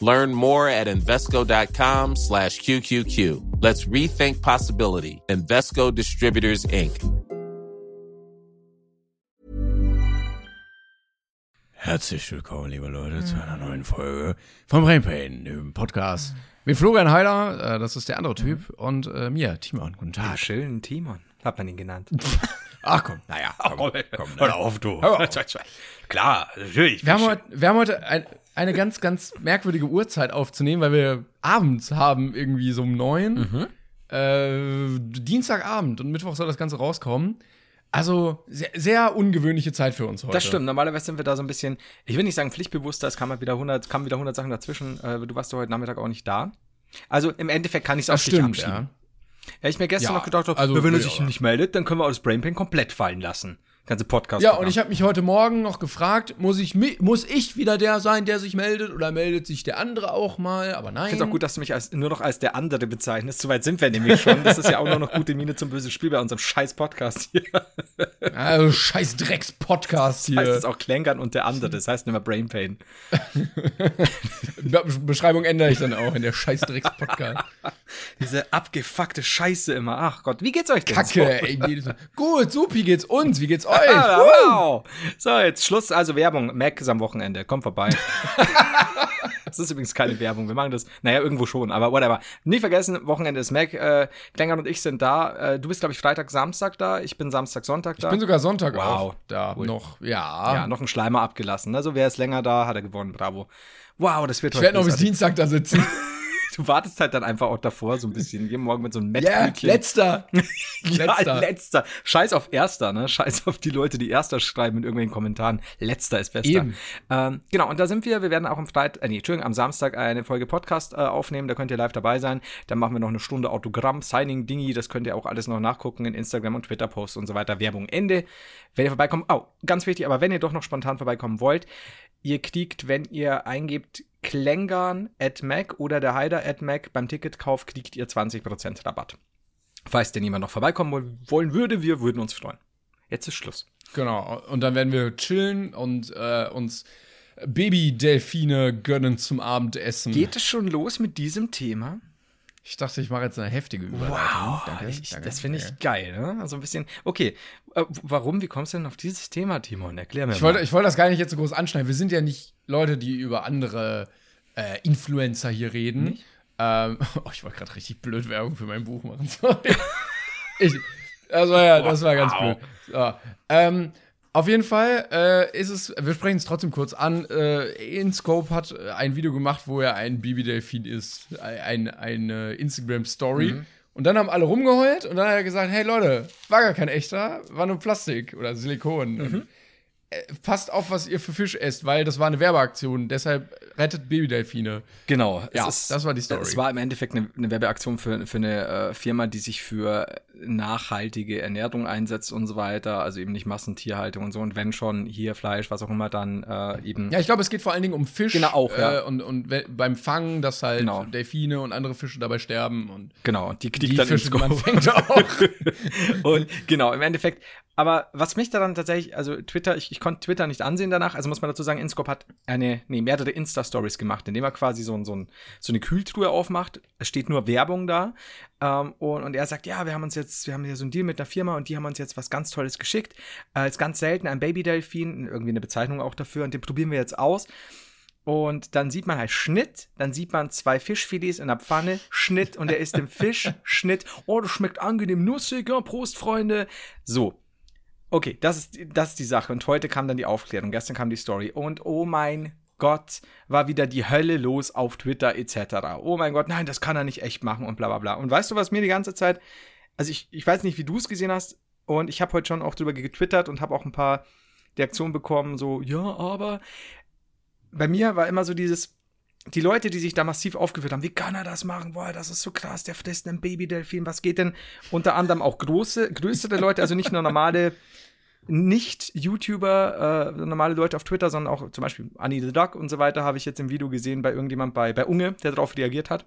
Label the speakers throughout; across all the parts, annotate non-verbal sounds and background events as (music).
Speaker 1: Learn more at Invesco.com slash QQQ. Let's rethink possibility. Invesco Distributors, Inc.
Speaker 2: Herzlich willkommen, liebe Leute, zu einer neuen Folge vom Brain Pain, dem Podcast mit Florian Heiler, äh, das ist der andere Typ, und äh, mir, Timon. Guten
Speaker 3: Den
Speaker 2: Tag.
Speaker 3: schönen Timon, hat man ihn genannt. (laughs)
Speaker 2: Ach komm, naja, (laughs) komm, komm, ne?
Speaker 3: Hör auf, du.
Speaker 2: Hör auf. (laughs)
Speaker 3: Klar, natürlich.
Speaker 2: Wir haben heute, wir haben heute ein, eine ganz, ganz merkwürdige Uhrzeit aufzunehmen, weil wir abends haben, irgendwie so um neun. Äh, Dienstagabend und Mittwoch soll das Ganze rauskommen. Also sehr, sehr ungewöhnliche Zeit für uns heute.
Speaker 3: Das stimmt. Normalerweise sind wir da so ein bisschen, ich will nicht sagen pflichtbewusster, es kamen wieder 100, kamen wieder 100 Sachen dazwischen. Äh, du warst doch heute Nachmittag auch nicht da. Also im Endeffekt kann ich es auf
Speaker 2: Das
Speaker 3: dich
Speaker 2: stimmt,
Speaker 3: abschieben.
Speaker 2: ja.
Speaker 3: Ja, ich mir gestern
Speaker 2: Ja,
Speaker 3: noch gedacht habe,
Speaker 2: also
Speaker 3: wenn er sich
Speaker 2: ich auch.
Speaker 3: nicht meldet, dann können wir auch das Brainpain komplett fallen lassen. Ganze Podcast.
Speaker 2: Ja, und ich habe mich heute Morgen noch gefragt, muss ich, muss ich wieder der sein, der sich meldet, oder meldet sich der andere auch mal? Aber nein.
Speaker 3: Ich finde es auch gut, dass du mich als, nur noch als der andere bezeichnest. Soweit sind wir nämlich schon. Das ist ja auch nur noch gute Miene zum bösen Spiel bei unserem scheiß Podcast hier.
Speaker 2: Also scheiß Drecks-Podcast hier.
Speaker 3: heißt es auch Klängern und der andere. Das heißt nicht mehr Brain Pain. (laughs)
Speaker 2: Be Beschreibung ändere ich dann auch in der scheiß Drecks-Podcast.
Speaker 3: Diese abgefuckte Scheiße immer. Ach Gott, wie geht's euch denn?
Speaker 2: Kacke, ey. jedes Mal. Gut, supi geht's uns, wie geht's euch? (laughs)
Speaker 3: Ah,
Speaker 2: Woo!
Speaker 3: wow. So, jetzt Schluss. Also Werbung. Mac ist am Wochenende. Kommt vorbei. (laughs) das ist übrigens keine Werbung. Wir machen das, naja, irgendwo schon, aber whatever. Nie vergessen, Wochenende ist Mac. Äh, Klängern und ich sind da. Äh, du bist, glaube ich, Freitag, Samstag da. Ich bin Samstag, Sonntag da.
Speaker 2: Ich bin sogar Sonntag
Speaker 3: Wow.
Speaker 2: auch da
Speaker 3: Cool.
Speaker 2: noch. Ja.
Speaker 3: ja, noch ein Schleimer abgelassen. Also, wer ist länger da, hat er gewonnen. Bravo. Wow, das wird
Speaker 2: ich werde noch bis. Dienstag da sitzen. (laughs)
Speaker 3: Du wartest halt dann einfach auch davor so ein bisschen. Jeden Morgen mit so einem Mettbrötchen.
Speaker 2: letzter. (laughs)
Speaker 3: Ja,
Speaker 2: letzter.
Speaker 3: letzter. Scheiß auf Erster, ne? Scheiß auf die Leute, die Erster schreiben in irgendwelchen Kommentaren. Letzter ist bester.
Speaker 2: Eben.
Speaker 3: Ähm, genau, und da sind wir. Wir werden auch am Freitag, äh, nee, Entschuldigung, am Samstag eine Folge Podcast äh, aufnehmen. Da könnt ihr live dabei sein. Dann machen wir noch eine Stunde Autogramm, Signing, Dingi. Das könnt ihr auch alles noch nachgucken in Instagram und Twitter-Posts und so weiter. Werbung Ende. Wenn ihr vorbeikommt, oh, ganz wichtig, aber wenn ihr doch noch spontan vorbeikommen wollt, ihr kriegt, wenn ihr eingebt, Klängern at Mac oder der Heider at Mac beim Ticketkauf, kriegt ihr 20% Rabatt. Falls denn jemand noch vorbeikommen woll- wollen würde, wir würden uns freuen. Jetzt ist Schluss.
Speaker 2: Genau. Und dann werden wir chillen und äh, uns Baby-Delfine gönnen zum Abendessen.
Speaker 3: Geht es schon los mit diesem Thema?
Speaker 2: Ich dachte, ich mache jetzt eine heftige Überleitung. Danke,
Speaker 3: ich,
Speaker 2: danke.
Speaker 3: das finde ich geil, ne? Also ein bisschen. Okay, äh, warum? Wie kommst du denn auf dieses Thema, Timon? Erklär mir
Speaker 2: Ich
Speaker 3: mal.
Speaker 2: wollte, ich wollte das gar nicht jetzt so groß anschneiden. Wir sind ja nicht Leute, die über andere äh, Influencer hier reden. Ähm, (laughs) oh, ich wollte gerade richtig blöd Werbung für mein Buch machen. (laughs) Sorry. ich, also ja, das war ganz blöd. So, ähm, auf jeden Fall äh, ist es, wir sprechen es trotzdem kurz an. Äh, InScope hat äh, ein Video gemacht, wo er ein Baby-Delfin ist. Ein, eine Instagram-Story. Und dann haben alle rumgeheult und dann hat er gesagt: Hey Leute, war gar kein echter, war nur Plastik oder Silikon. Äh, passt auf, was ihr für Fisch esst, weil das war eine Werbeaktion. Deshalb rettet Babydelfine.
Speaker 3: Genau.
Speaker 2: Ja, das war die Story.
Speaker 3: Es war im Endeffekt eine, eine Werbeaktion für, für eine äh, Firma, die sich für nachhaltige Ernährung einsetzt und so weiter. Also eben nicht Massentierhaltung und so. Und wenn schon hier Fleisch, was auch immer, dann äh, eben.
Speaker 2: Ja, ich glaube, es geht vor allen Dingen um Fisch.
Speaker 3: Genau, auch, ja.
Speaker 2: Äh, und und beim Fangen, dass halt
Speaker 3: Genau.
Speaker 2: Delfine und andere Fische dabei sterben. Und
Speaker 3: Genau, und die kriegt
Speaker 2: die
Speaker 3: dann
Speaker 2: Fische, man fängt (laughs) auch.
Speaker 3: Und genau, im Endeffekt, aber was mich daran tatsächlich, also Twitter, ich, ich konnte Twitter nicht ansehen danach, also muss man dazu sagen, Inscope hat eine, nee, mehrere Insta-Stories gemacht, indem er quasi so, ein- so, ein, so eine Kühltruhe aufmacht. Es steht nur Werbung da. Ähm, und, und er sagt, ja, wir haben uns jetzt, wir haben hier so einen Deal mit einer Firma und die haben uns jetzt was ganz Tolles geschickt. Äh, ist ganz selten, ein Baby-Delfin, irgendwie eine Bezeichnung auch dafür, und den probieren wir jetzt aus. Und dann sieht man halt Schnitt, dann sieht man zwei Fischfilets in der Pfanne, Schnitt und er isst den (laughs) Fisch, Schnitt. Oh, das schmeckt angenehm nussig, ja, Prost, Freunde. So. Okay, das ist, das ist die Sache. Und heute kam dann die Aufklärung, gestern kam die Story. Und oh mein Gott, war wieder die Hölle los auf Twitter etc. Oh mein Gott, nein, das kann er nicht echt machen und bla bla bla. Und weißt du, was mir die ganze Zeit, also ich, ich weiß nicht, wie du es gesehen hast, und ich habe heute schon auch drüber getwittert und habe auch ein paar Reaktionen bekommen, so, ja, aber bei mir war immer so dieses, die Leute, die sich da massiv aufgeführt haben, wie kann er das machen? Boah, das ist so krass, der frisst einen Babydelfin. Was geht denn? Unter anderem auch große, größere Leute, also nicht nur normale nicht-YouTuber, äh, normale Leute auf Twitter, sondern auch zum Beispiel Annie the Duck und so weiter, habe ich jetzt im Video gesehen bei irgendjemand bei, bei Unge, der darauf reagiert hat.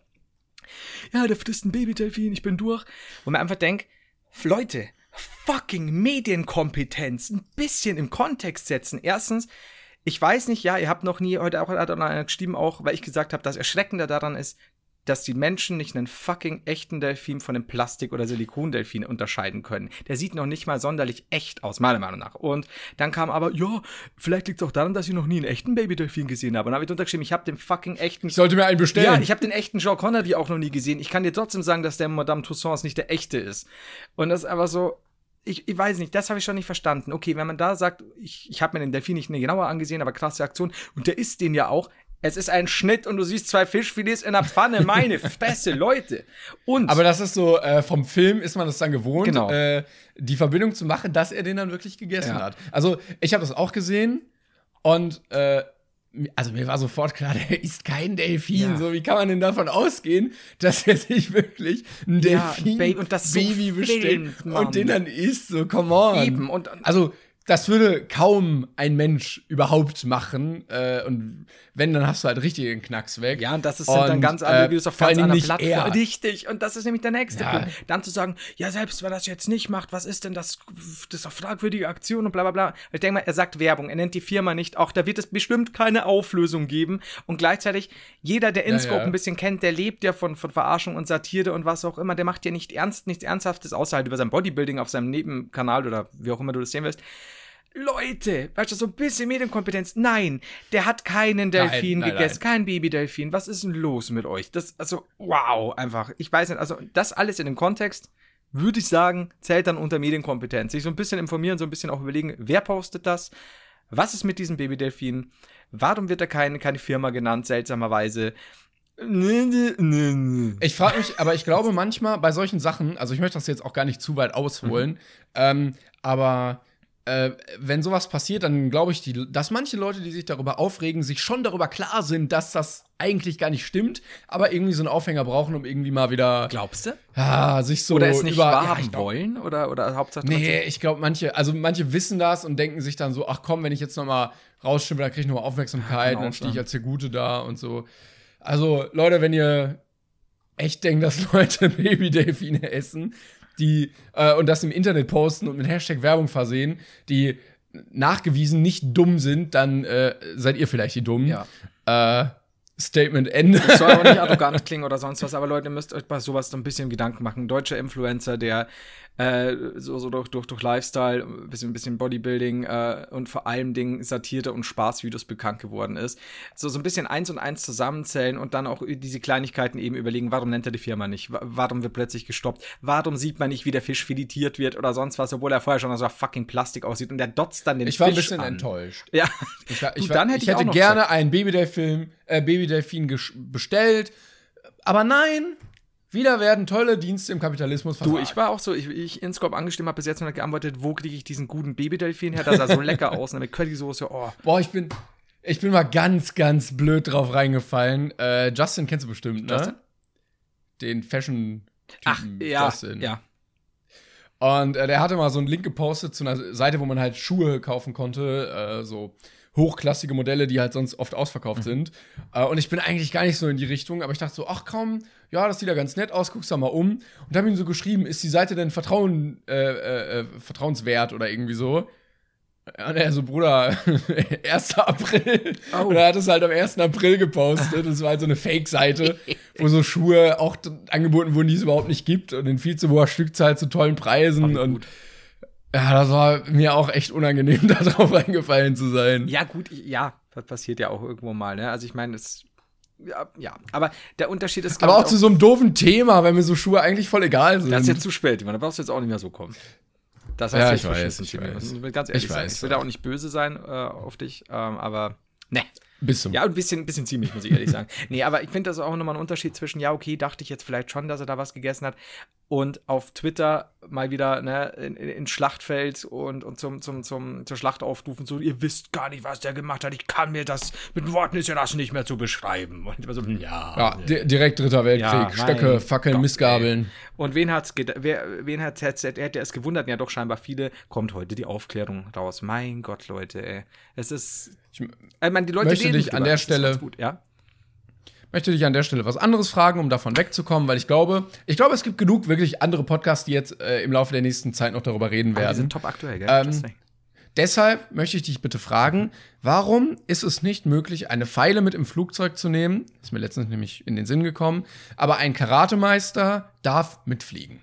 Speaker 3: Ja, der frisst ein Babydelfin, ich bin durch. Und man einfach denkt, Leute, fucking Medienkompetenz, ein bisschen im Kontext setzen. Erstens, ich weiß nicht, ja, ihr habt noch nie, heute auch hat einer geschrieben, auch, weil ich gesagt habe, das Erschreckende daran ist, dass die Menschen nicht einen fucking echten Delfin von einem Plastik- oder Silikondelfin unterscheiden können. Der sieht noch nicht mal sonderlich echt aus, meiner Meinung nach. Und dann kam aber, ja, vielleicht liegt es auch daran, dass ich noch nie einen echten Babydelfin gesehen habe. Und dann habe ich untergeschrieben, ich habe den fucking echten.
Speaker 2: Ich sollte mir einen bestellen.
Speaker 3: Ja, ich habe den echten Jean Connery auch noch nie gesehen. Ich kann dir trotzdem sagen, dass der Madame Tussauds nicht der echte ist. Und das ist einfach so, ich, ich weiß nicht, das habe ich schon nicht verstanden. Okay, wenn man da sagt, ich, ich habe mir den Delfin nicht genauer angesehen, aber krasse Aktion, und der isst den ja auch, es ist ein Schnitt und du siehst zwei Fischfilets in der Pfanne. Meine (laughs) Fresse, Leute. Und
Speaker 2: Aber das ist so, äh, vom Film ist man das dann gewohnt,
Speaker 3: Genau.
Speaker 2: äh, die Verbindung zu machen, dass er den dann wirklich gegessen
Speaker 3: Ja.
Speaker 2: hat. Also, ich habe das auch gesehen und äh, also mir war sofort klar, (laughs) der ist kein Delfin.
Speaker 3: Ja.
Speaker 2: So, wie kann man denn davon ausgehen, dass er sich wirklich ein
Speaker 3: Ja,
Speaker 2: Delfin
Speaker 3: Baby- und das so
Speaker 2: Baby bestellt und den dann isst? So, come on.
Speaker 3: eben. Und,
Speaker 2: Also, das würde kaum ein Mensch überhaupt machen. Äh, und wenn, dann hast du halt richtig den Knacks weg.
Speaker 3: Ja, und das ist halt dann
Speaker 2: Und,
Speaker 3: ganz andere
Speaker 2: äh,
Speaker 3: Videos auf ganz
Speaker 2: nicht
Speaker 3: Plattformen.
Speaker 2: er.
Speaker 3: Richtig. Und das ist nämlich der nächste
Speaker 2: Ja.
Speaker 3: Punkt. Dann zu sagen, ja, selbst wenn er das jetzt nicht macht, was ist denn das? Das ist doch fragwürdige Aktion und bla bla bla. Ich denke mal, er sagt Werbung, er nennt die Firma nicht. Auch da wird es bestimmt keine Auflösung geben. Und gleichzeitig, jeder, der InScope
Speaker 2: ja.
Speaker 3: ein bisschen kennt, der lebt ja von, von Verarschung und Satire und was auch immer. Der macht ja nicht ernst, nichts Ernsthaftes, außer halt über sein Bodybuilding auf seinem Nebenkanal oder wie auch immer du das sehen willst. Leute, weißt du, so ein bisschen Medienkompetenz. Nein, der hat keinen Delfin
Speaker 2: nein,
Speaker 3: gegessen,
Speaker 2: nein.
Speaker 3: kein Babydelfin. Was ist denn los mit euch? Das, also, wow, einfach. Ich weiß nicht, also das alles in dem Kontext, würde ich sagen, zählt dann unter Medienkompetenz. Sich so ein bisschen informieren, so ein bisschen auch überlegen, wer postet das? Was ist mit diesem Babydelfin? Warum wird da keine, keine Firma genannt, seltsamerweise?
Speaker 2: Ich frage mich, aber ich glaube manchmal bei solchen Sachen, also ich möchte das jetzt auch gar nicht zu weit ausholen,
Speaker 3: Mhm.
Speaker 2: ähm, aber äh, wenn sowas passiert, dann glaube ich, die, dass manche Leute, die sich darüber aufregen, sich schon darüber klar sind, dass das eigentlich gar nicht stimmt, aber irgendwie so einen Aufhänger brauchen, um irgendwie mal wieder
Speaker 3: Glaubst du?
Speaker 2: ja, sich so
Speaker 3: Oder es nicht
Speaker 2: über,
Speaker 3: wahrhaben
Speaker 2: ja, glaub-
Speaker 3: wollen? Oder, oder Hauptsache
Speaker 2: Nee, ich glaube, manche, also manche wissen das und denken sich dann so, ach komm, wenn ich jetzt noch mal rausstimme, dann kriege ich noch mal Aufmerksamkeit,
Speaker 3: kann auch
Speaker 2: dann stehe ich als der Gute da und so. Also, Leute, wenn ihr echt denkt, dass (laughs) Leute Babydelfine essen, die äh, und das im Internet posten und mit Hashtag Werbung versehen, die nachgewiesen nicht dumm sind, dann äh, seid ihr vielleicht die Dummen.
Speaker 3: Ja.
Speaker 2: Äh, Statement Ende.
Speaker 3: soll auch nicht (laughs) arrogant klingen oder sonst was, aber Leute, ihr müsst euch bei sowas so ein bisschen Gedanken machen. Ein deutscher Influencer, der äh, so, so durch, durch, durch Lifestyle, ein bisschen, ein bisschen Bodybuilding äh, und vor allem Dingen Satire und Spaßvideos bekannt geworden ist. So, so ein bisschen eins und eins zusammenzählen und dann auch diese Kleinigkeiten eben überlegen, warum nennt er die Firma nicht? Wa- Warum wird plötzlich gestoppt? Warum sieht man nicht, wie der Fisch filetiert wird oder sonst was, obwohl er vorher schon so fucking Plastik aussieht und der dotzt dann den
Speaker 2: Ich war ein
Speaker 3: Fisch
Speaker 2: bisschen
Speaker 3: an.
Speaker 2: enttäuscht.
Speaker 3: Ja,
Speaker 2: Ich, war,
Speaker 3: Du,
Speaker 2: ich, war,
Speaker 3: dann hätte
Speaker 2: ich hätte gerne einen Babydelfin, äh, gesch- bestellt, aber nein, wieder werden tolle Dienste im Kapitalismus
Speaker 3: Du,
Speaker 2: versagt.
Speaker 3: ich war auch so, ich, ich InScope angestimmt habe bis jetzt noch nicht geantwortet, wo kriege ich diesen guten Babydelfin her? Das sah so lecker aus, ne, mit Currysoße, oh.
Speaker 2: Boah, ich bin, ich bin mal ganz, ganz blöd drauf reingefallen. Äh, Justin kennst du bestimmt, ne?
Speaker 3: Justin?
Speaker 2: Den Fashion-Typen
Speaker 3: Ach, ja,
Speaker 2: Justin.
Speaker 3: ja.
Speaker 2: Und äh, der hatte mal so einen Link gepostet zu einer Seite, wo man halt Schuhe kaufen konnte, äh, so hochklassige Modelle, die halt sonst oft ausverkauft
Speaker 3: Mhm.
Speaker 2: sind. Äh, und ich bin eigentlich gar nicht so in die Richtung, aber ich dachte so, ach komm, ja, das sieht ja ganz nett aus, guck's da mal um. Und habe ihm so geschrieben, ist die Seite denn Vertrauen, äh, äh, äh, vertrauenswert oder irgendwie so? Und er so, Bruder, (laughs) 1. April.
Speaker 3: Oh.
Speaker 2: Und er hat es halt am 1. April gepostet. Das war halt so eine Fake-Seite, (laughs) wo so Schuhe auch angeboten wurden, die es überhaupt nicht gibt. Und in viel zu hoher Stückzahl zu tollen Preisen. Und ja, das war mir auch echt unangenehm, (laughs) da drauf reingefallen zu sein.
Speaker 3: Ja, gut, ich- ja, das passiert ja auch irgendwo mal, ne? Also ich meine, es. Ja, ja, aber der Unterschied ist,
Speaker 2: Aber
Speaker 3: glaub
Speaker 2: auch zu so einem doofen Thema, weil mir so Schuhe eigentlich voll egal sind.
Speaker 3: Das ist jetzt zu spät, Mann. Da brauchst du jetzt auch nicht mehr so kommen. Das
Speaker 2: Ja,
Speaker 3: heißt
Speaker 2: ich weiß, ich weiß.
Speaker 3: Ich will ganz ehrlich
Speaker 2: Ich weiß,
Speaker 3: ich will da auch nicht böse sein äh, auf dich, ähm, aber ne.
Speaker 2: Bis zum
Speaker 3: Ja, ein bisschen, ein bisschen ziemlich, muss ich ehrlich sagen. Nee, aber ich finde das auch nochmal ein Unterschied zwischen, ja, okay, dachte ich jetzt vielleicht schon, dass er da was gegessen hat. Und auf Twitter mal wieder ne, in, in, Schlachtfeld und, und zum, zum, zum, zur Schlacht aufrufen, so, ihr wisst gar nicht, was der gemacht hat, ich kann mir das, mit Worten ist ja das nicht mehr zu beschreiben. Und immer so, ja.
Speaker 2: Ja, di direkt Dritter Weltkrieg,
Speaker 3: Ja,
Speaker 2: Stöcke, Fackeln,
Speaker 3: Gott,
Speaker 2: Missgabeln.
Speaker 3: Und wen hat's, wer, wen hat, hätte hätte es gewundert, ja doch scheinbar viele, kommt heute die Aufklärung raus. Mein Gott, Leute, ey. Es ist,
Speaker 2: Ich
Speaker 3: ich meine, die Leute
Speaker 2: möchte dich an der Stelle-
Speaker 3: gut, ja.
Speaker 2: Möchte dich an der Stelle was anderes fragen, um davon wegzukommen, weil ich glaube, ich glaube, es gibt genug wirklich andere Podcasts, die jetzt äh, im Laufe der nächsten Zeit noch darüber reden
Speaker 3: Aber die
Speaker 2: werden.
Speaker 3: sind top aktuell, gell?
Speaker 2: Ähm. Deshalb möchte ich dich bitte fragen, warum ist es nicht möglich, eine Pfeile mit im Flugzeug zu nehmen? Ist mir letztens nämlich in den Sinn gekommen. Aber ein Karatemeister darf mitfliegen.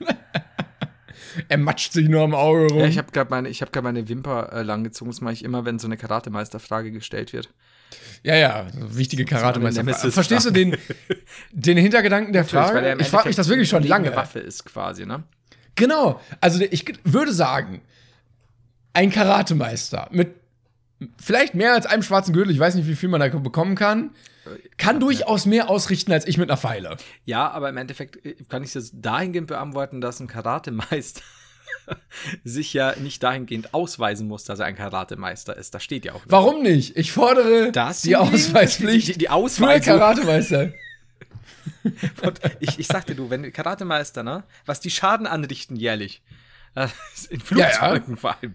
Speaker 2: (laughs) er matscht sich nur am Auge rum.
Speaker 3: Ja, ich habe gerade meine, ich hab meine Wimper äh, langgezogen. Das mache ich immer, wenn so eine Karatemeisterfrage gestellt wird.
Speaker 2: ja, ja, wichtige Karatemeister.
Speaker 3: Nemesis-
Speaker 2: Verstehst du den, den Hintergedanken der
Speaker 3: Natürlich,
Speaker 2: Frage? ich frage mich das wirklich schon lange.
Speaker 3: Waffe ist quasi, ne?
Speaker 2: Genau. Also ich würde sagen, ein Karatemeister mit vielleicht mehr als einem schwarzen Gürtel, ich weiß nicht, wie viel man da bekommen kann, kann durchaus mehr ausrichten als ich mit einer Pfeile.
Speaker 3: Ja, aber im Endeffekt äh, kann ich das dahingehend beantworten, dass ein Karatemeister (laughs) sich ja nicht dahingehend ausweisen muss, dass er ein Karatemeister ist. Das steht ja auch.
Speaker 2: Warum nicht? Ich fordere
Speaker 3: Das
Speaker 2: die Ausweispflicht
Speaker 3: Die, die
Speaker 2: für
Speaker 3: Ausweisung.
Speaker 2: Karatemeister. (laughs)
Speaker 3: Und ich, ich sagte du, wenn Karatemeister, ne, was die Schaden anrichten jährlich, (laughs) äh, in Flugzeugen vor allem,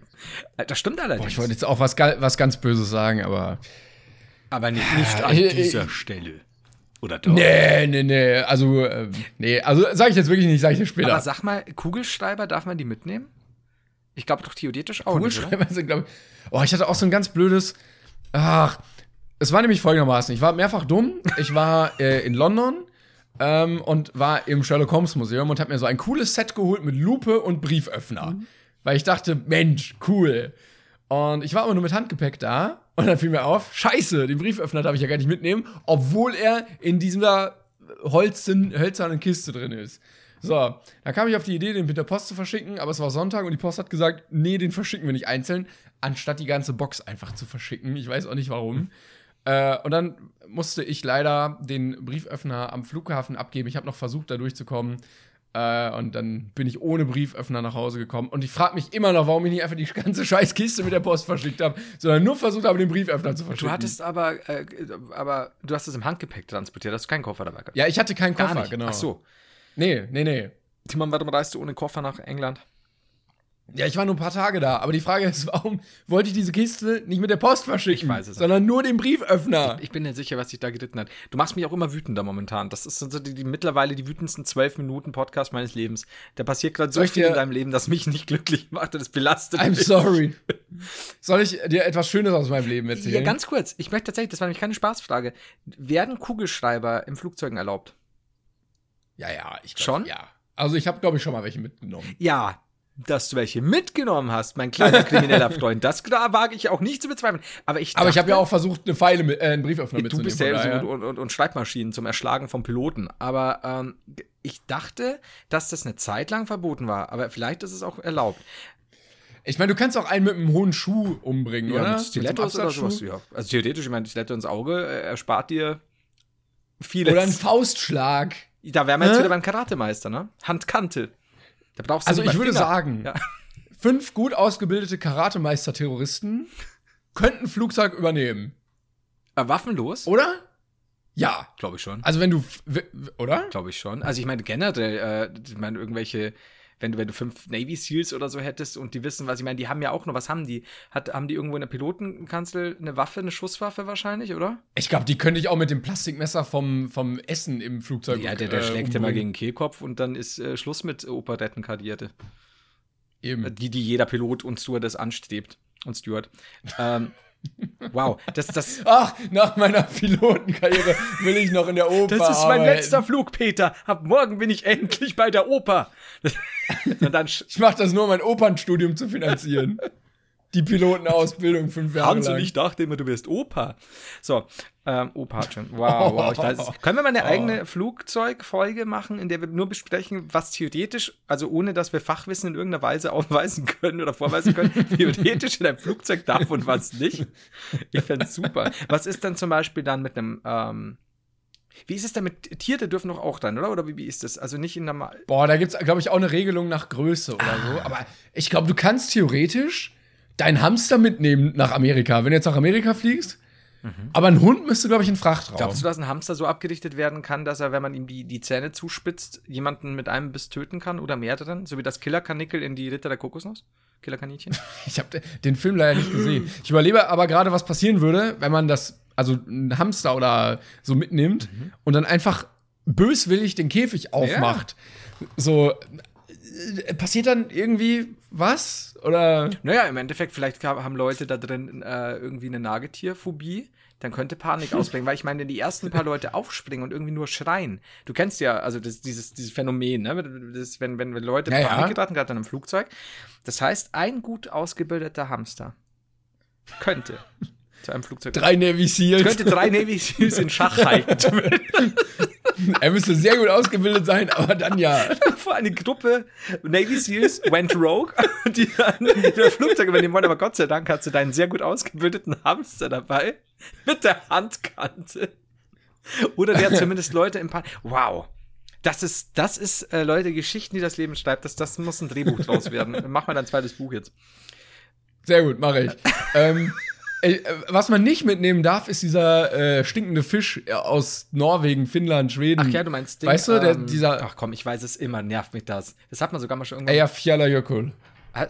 Speaker 3: äh, das stimmt
Speaker 2: Boah,
Speaker 3: allerdings.
Speaker 2: ich wollte jetzt auch was, was ganz Böses sagen, aber.
Speaker 3: Aber nicht, nicht an
Speaker 2: äh,
Speaker 3: dieser
Speaker 2: äh,
Speaker 3: Stelle. Oder doch?
Speaker 2: Nee, nee, nee. Also, ähm, nee, also sage ich jetzt wirklich nicht, sage ich dir später.
Speaker 3: Aber sag mal, Kugelschreiber, darf man die mitnehmen? Ich glaube doch theoretisch auch nicht?
Speaker 2: Kugelschreiber sind, glaube ich. Oh, ich hatte auch so ein ganz blödes. Ach, es war nämlich folgendermaßen: Ich war mehrfach dumm. Ich war (laughs) äh, in London ähm, und war im Sherlock Holmes Museum und habe mir so ein cooles Set geholt mit Lupe und Brieföffner. Weil ich dachte, Mensch, cool. Und ich war aber nur mit Handgepäck da und dann fiel mir auf, scheiße, den Brieföffner darf ich ja gar nicht mitnehmen, obwohl er in dieser Holzen, hölzernen Kiste drin ist. So, dann kam ich auf die Idee, den mit der Post zu verschicken, aber es war Sonntag und die Post hat gesagt, nee, den verschicken wir nicht einzeln, anstatt die ganze Box einfach zu verschicken. Ich weiß auch nicht warum. Äh, und dann musste ich leider den Brieföffner am Flughafen abgeben. Ich habe noch versucht, da durchzukommen. Äh, und dann bin ich ohne Brieföffner nach Hause gekommen. Und ich frage mich immer noch, warum ich nicht einfach die ganze (laughs) scheiß Kiste mit der Post verschickt habe, sondern nur versucht habe, den Brieföffner zu verschicken.
Speaker 3: Du hattest aber, äh, aber du hast es im Handgepäck transportiert, hast du keinen Koffer dabei gehabt?
Speaker 2: ja, ich hatte keinen
Speaker 3: Gar
Speaker 2: Koffer,
Speaker 3: nicht.
Speaker 2: genau.
Speaker 3: Ach so.
Speaker 2: Nee, nee, nee.
Speaker 3: Timon, warum reist du ohne Koffer nach England?
Speaker 2: Ja, ich war nur ein paar Tage da, aber die Frage ist, warum wollte ich diese Kiste nicht mit der Post verschicken,
Speaker 3: Ich weiß es
Speaker 2: sondern nur den Brieföffner?
Speaker 3: Ich bin nicht sicher, was dich da geritten hat. Du machst mich auch immer wütender momentan. Das ist so die, die mittlerweile die wütendsten zwölf Minuten Podcast meines Lebens. Da passiert gerade so
Speaker 2: Soll ich
Speaker 3: viel in deinem Leben, das mich nicht glücklich macht und es belastet
Speaker 2: I'm
Speaker 3: mich.
Speaker 2: sorry. Soll ich dir etwas Schönes aus meinem Leben erzählen?
Speaker 3: Ja, ganz kurz. Ich möchte tatsächlich, das war nämlich keine Spaßfrage. Werden Kugelschreiber im Flugzeugen erlaubt?
Speaker 2: ja, ja, ich glaub,
Speaker 3: Schon?
Speaker 2: Ja. Also ich habe, glaube ich, schon mal welche mitgenommen.
Speaker 3: Ja, dass du welche mitgenommen hast, mein kleiner (laughs) krimineller Freund. Das da wage ich auch nicht zu bezweifeln. Aber ich
Speaker 2: Aber ich habe
Speaker 3: dachte-
Speaker 2: ja auch versucht, eine Pfeile mit, äh, einen Brieföffner
Speaker 3: Du
Speaker 2: mitzunehmen.
Speaker 3: bist
Speaker 2: von
Speaker 3: ja so und, und, und Schreibmaschinen zum Erschlagen von Piloten. Aber ähm, ich dachte, dass das eine Zeit lang verboten war. Aber vielleicht ist es auch erlaubt.
Speaker 2: Ich meine, du kannst auch einen mit einem hohen Schuh umbringen, oder?
Speaker 3: mit Stilettos oder sowas. Ja. Also theoretisch, ich meine, Stiletto ins Auge äh, erspart dir vieles.
Speaker 2: Oder ein Faustschlag.
Speaker 3: da wären wir jetzt
Speaker 2: Hä?
Speaker 3: wieder beim Karatemeister, ne? Handkante. Da brauchst du
Speaker 2: Also ich würde
Speaker 3: Finger.
Speaker 2: sagen,
Speaker 3: Ja. (laughs)
Speaker 2: fünf gut ausgebildete Karatemeister-Terroristen könnten Flugzeug übernehmen.
Speaker 3: Äh, waffenlos?
Speaker 2: Oder? Ja.
Speaker 3: Glaube ich schon.
Speaker 2: Also wenn du, oder?
Speaker 3: Glaube ich schon. Also ich meine generell, äh, ich meine irgendwelche, wenn du, wenn du fünf Navy Seals oder so hättest und die wissen, was ich meine, die haben ja auch noch, was haben die? Hat, haben die irgendwo in der Pilotenkanzel eine Waffe, eine Schusswaffe wahrscheinlich, oder?
Speaker 2: Ich glaube, die könnte ich auch mit dem Plastikmesser vom, vom Essen im Flugzeug
Speaker 3: Ja, der, der
Speaker 2: äh,
Speaker 3: schlägt ja mal gegen den Kehlkopf und dann ist äh, Schluss mit Operettenkadierte.
Speaker 2: Eben.
Speaker 3: Die, die jeder Pilot und Stewardess anstrebt. Und Steward. ähm, wow, das, das,
Speaker 2: Ach, nach meiner Pilotenkarriere will ich noch in der Oper
Speaker 3: das ist mein
Speaker 2: arbeiten.
Speaker 3: letzter Flug, Peter. Ab morgen bin ich endlich bei der Oper.
Speaker 2: Ich mache das nur, um mein Opernstudium zu finanzieren. Die Pilotenausbildung fünf Jahre
Speaker 3: Hans
Speaker 2: lang.
Speaker 3: und ich dachte immer, du wirst Opa. So, ähm, Opa hat schon. Wow, wow. Ich weiß, (laughs) können wir mal eine eigene Flugzeugfolge machen, in der wir nur besprechen, was theoretisch, also ohne dass wir Fachwissen in irgendeiner Weise (laughs) aufweisen können oder vorweisen können, (laughs) theoretisch in einem Flugzeug darf und was nicht? Ich fände super. Was ist denn zum Beispiel dann mit einem, ähm, Wie ist es denn mit Tiere dürfen doch auch dann, oder? Oder wie, wie ist das? Also nicht in der.
Speaker 2: Boah, da gibt es, glaube ich, auch eine Regelung nach Größe oder so. Aber ich glaube, du kannst theoretisch deinen Hamster mitnehmen nach Amerika, wenn du jetzt nach Amerika fliegst. Aber ein Hund müsste, glaube ich, in Frachtraum.
Speaker 3: Glaubst du, dass ein Hamster so abgedichtet werden kann, dass er, wenn man ihm die, die Zähne zuspitzt, jemanden mit einem Biss töten kann oder mehreren? So wie das Killerkanickel in die Ritter der Kokosnuss? Killerkaninchen? (laughs)
Speaker 2: Ich habe den Film leider nicht gesehen. Ich überlebe aber gerade, was passieren würde, wenn man das, also ein Hamster oder so mitnimmt und dann einfach böswillig den Käfig aufmacht. So, äh, passiert dann irgendwie was? Oder?
Speaker 3: Naja, im Endeffekt, vielleicht haben Leute da drin äh, irgendwie eine Nagetierphobie. Dann könnte Panik (laughs) ausbrechen, weil ich meine, wenn die ersten paar Leute aufspringen und irgendwie nur schreien. Du kennst ja, also das, dieses, dieses Phänomen, ne? Das, wenn, wenn, wenn Leute
Speaker 2: Ja,
Speaker 3: Panik
Speaker 2: ja.
Speaker 3: geraten, gerade in einem Flugzeug. Das heißt, ein gut ausgebildeter Hamster könnte zu einem Flugzeug.
Speaker 2: Drei Navy Seals.
Speaker 3: könnte drei Navy Seals in Schach halten. (laughs) (laughs) (laughs)
Speaker 2: Er müsste sehr gut ausgebildet sein, aber dann ja. (laughs)
Speaker 3: Vor eine Gruppe Navy Seals went rogue, (laughs) die dann das Flugzeug übernehmen wollen. Aber Gott sei Dank hast du deinen sehr gut ausgebildeten Hamster dabei mit der Handkante. Oder der zumindest Leute im Paar. Wow. Das ist, das ist, äh, Leute, Geschichten, die das Leben schreibt. Das, das muss ein Drehbuch draus werden. Mach mal dein zweites Buch jetzt.
Speaker 2: Sehr gut, mache ich. ähm, äh, was man nicht mitnehmen darf, ist dieser äh, stinkende Fisch aus Norwegen, Finnland, Schweden.
Speaker 3: Ach ja, du meinst Ding,
Speaker 2: Weißt du, der,
Speaker 3: ähm,
Speaker 2: dieser
Speaker 3: Ach komm, ich weiß es immer, nervt mich das. Das hat man sogar mal schon irgendwann.
Speaker 2: Eyjafjallajökull.
Speaker 3: Ah,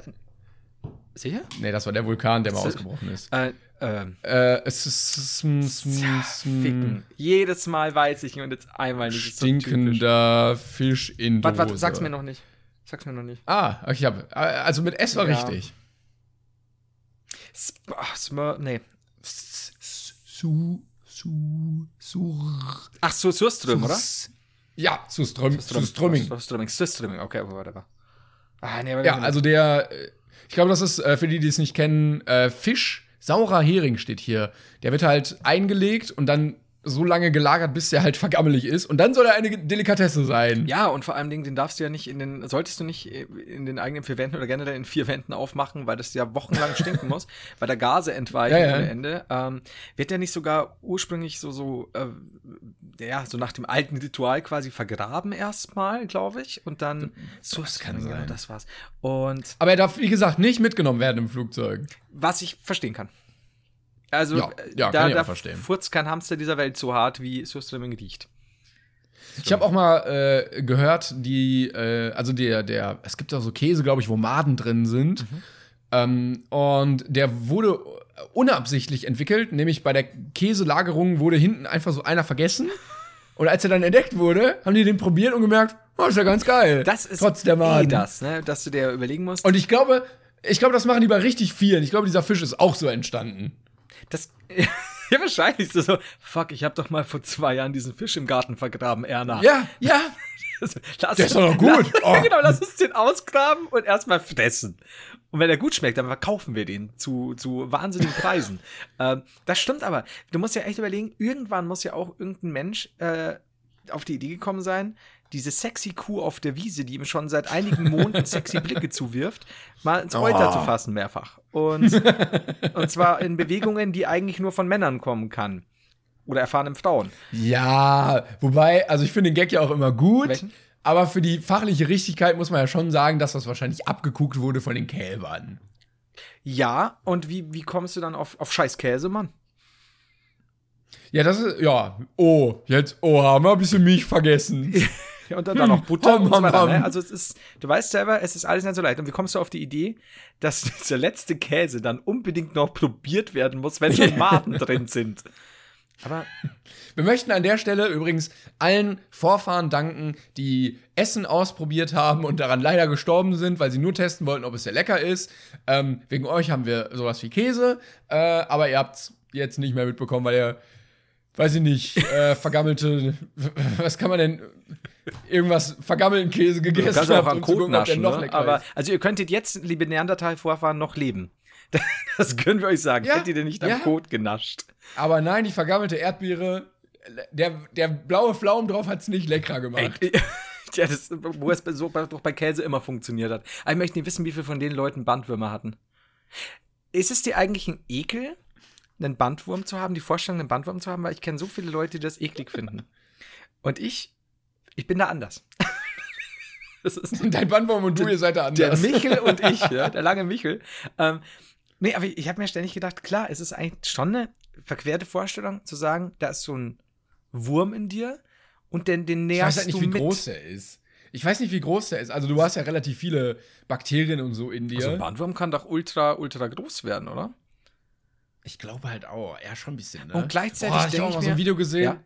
Speaker 3: Sicher?
Speaker 2: Nee, das war der Vulkan, der mal
Speaker 3: Das-
Speaker 2: ausgebrochen ist.
Speaker 3: Äh, ähm.
Speaker 2: Äh, es ist ist-
Speaker 3: Ficken. Jedes Mal weiß ich und jetzt einmal nicht. Ist so
Speaker 2: stinkender Fisch in
Speaker 3: Warte,
Speaker 2: Dose.
Speaker 3: warte, sag's mir noch nicht. Sag's mir noch nicht.
Speaker 2: Ah, ich habe also mit S war
Speaker 3: Ja.
Speaker 2: richtig.
Speaker 3: Sp ach, Smur nee.
Speaker 2: Su su sur
Speaker 3: Ach, so, Surström, oder?
Speaker 2: Ja, Surström, Surströmming.
Speaker 3: Surströmming, Surströmming, okay, whatever. Ah, nee,
Speaker 2: Ja, also der, äh, ich glaube, das ist äh, für die, die es nicht kennen, äh, Fisch, saurer Hering steht hier. Der wird halt eingelegt und dann so lange gelagert, bis der halt vergammelig ist. Und dann soll er eine Delikatesse sein.
Speaker 3: Ja, und vor allem Dingen, den darfst du ja nicht in den, solltest du nicht in den eigenen vier Wänden oder generell in vier Wänden aufmachen, weil das ja wochenlang (laughs) stinken muss, weil da Gase entweichen
Speaker 2: Ja, ja.
Speaker 3: ohne Ende. Ähm, wird der nicht sogar ursprünglich so, so, äh, ja, so nach dem alten Ritual quasi vergraben erstmal, glaube ich, und dann so
Speaker 2: kann
Speaker 3: genau,
Speaker 2: sein.
Speaker 3: das war's. Und
Speaker 2: Aber er darf, wie gesagt, nicht mitgenommen werden im Flugzeug.
Speaker 3: was ich verstehen kann. Also,
Speaker 2: Ja,
Speaker 3: äh,
Speaker 2: ja,
Speaker 3: da,
Speaker 2: kann ich auch
Speaker 3: da
Speaker 2: verstehen.
Speaker 3: furzt kein Hamster dieser Welt so hart, wie Surströmming riecht.
Speaker 2: Ich habe auch mal äh, gehört, die, äh, also der, der, es gibt auch so Käse, glaube ich, wo Maden drin sind. Ähm, und der wurde unabsichtlich entwickelt, nämlich bei der Käselagerung wurde hinten einfach so einer vergessen. Und als er dann entdeckt wurde, haben die den probiert und gemerkt, oh, ist ja ganz geil.
Speaker 3: Das ist
Speaker 2: trotz der
Speaker 3: eh
Speaker 2: Maden.
Speaker 3: das, ne? dass du dir überlegen musst.
Speaker 2: Und ich glaube, ich glaube, das machen die bei richtig vielen. Ich glaube, dieser Fisch ist auch so entstanden.
Speaker 3: Das, (laughs) ja, wahrscheinlich so, fuck, ich habe doch mal vor zwei Jahren diesen Fisch im Garten vergraben, Erna.
Speaker 2: Ja, ja. (laughs)
Speaker 3: lass
Speaker 2: Der ist doch noch gut.
Speaker 3: Lass,
Speaker 2: Oh. (laughs)
Speaker 3: genau, lass uns den ausgraben und erstmal fressen. Und wenn er gut schmeckt, dann verkaufen wir den zu, zu wahnsinnigen Preisen. ähm, das stimmt aber. Du musst ja echt überlegen, irgendwann muss ja auch irgendein Mensch äh, auf die Idee gekommen sein, diese sexy Kuh auf der Wiese, die ihm schon seit einigen Monaten sexy Blicke zuwirft, mal ins Euter
Speaker 2: Oh.
Speaker 3: zu fassen mehrfach. Und, (laughs) und zwar in Bewegungen, die eigentlich nur von Männern kommen kann. Oder erfahrenen Frauen.
Speaker 2: Ja, wobei, also ich finde den Gag ja auch immer gut.
Speaker 3: Welchen?
Speaker 2: Aber für die fachliche Richtigkeit muss man ja schon sagen, dass das wahrscheinlich abgeguckt wurde von den Kälbern.
Speaker 3: Ja, und wie, wie kommst du dann auf, auf scheiß Käse, Mann?
Speaker 2: Ja, das ist, ja, oh, jetzt, oh, haben wir ein bisschen Milch vergessen. (laughs)
Speaker 3: Ja, und dann, dann noch Butter und so weiter. Ne? Also es ist, du weißt selber, es ist alles nicht so leicht. Und wie kommst du auf die Idee, dass (laughs) dieser letzte Käse dann unbedingt noch probiert werden muss, wenn schon (laughs) Maden drin sind? Aber
Speaker 2: Wir möchten an der Stelle übrigens allen Vorfahren danken, die Essen ausprobiert haben und daran leider gestorben sind, weil sie nur testen wollten, ob es sehr lecker ist. Ähm, wegen euch haben wir sowas wie Käse, äh, aber ihr habt es jetzt nicht mehr mitbekommen, weil ihr, weiß ich nicht, (laughs) äh, vergammelte, was kann man denn, irgendwas vergammelten Käse
Speaker 3: du
Speaker 2: gegessen
Speaker 3: kannst auch
Speaker 2: habt,
Speaker 3: am
Speaker 2: um
Speaker 3: Kot naschen.
Speaker 2: noch
Speaker 3: Ne?
Speaker 2: lecker
Speaker 3: Aber,
Speaker 2: ist.
Speaker 3: also ihr könntet jetzt, liebe Neandertal-Vorfahren, noch leben. (laughs) Das können wir euch sagen.
Speaker 2: Ja,
Speaker 3: Hättet ihr nicht am
Speaker 2: ja.
Speaker 3: Kot genascht.
Speaker 2: Aber nein, die vergammelte Erdbeere, der, der blaue Pflaumen drauf hat es nicht leckerer gemacht.
Speaker 3: Ey, (laughs) ja, das, wo es bei- so, bei- doch bei Käse immer funktioniert hat. Aber ich möchte nicht wissen, wie viele von den Leuten Bandwürmer hatten. Ist es dir eigentlich ein Ekel, einen Bandwurm zu haben, die Vorstellung, einen Bandwurm zu haben? Weil ich kenne so viele Leute, die das eklig finden. Und ich, ich bin da anders. (laughs) (laughs)
Speaker 2: Dein Bandbaum und du, ihr seid da
Speaker 3: anders. Der Michel und ich, ja, (laughs) der lange Michel. Ähm, nee, aber ich, ich habe mir ständig gedacht, klar, es ist eigentlich schon eine verquerte Vorstellung zu sagen, da ist so ein Wurm in dir und den, den näherst
Speaker 2: ich weiß halt nicht, wie mit. groß der ist. Ich weiß nicht, wie groß der ist. Also du hast ja relativ viele Bakterien und so in dir. Also
Speaker 3: ein Bandwurm kann doch ultra, ultra groß werden, oder?
Speaker 2: Ich glaube halt auch. Ja, schon ein bisschen. Ne?
Speaker 3: Und gleichzeitig
Speaker 2: Boah, ich habe auch mal so ein Video gesehen. Ja?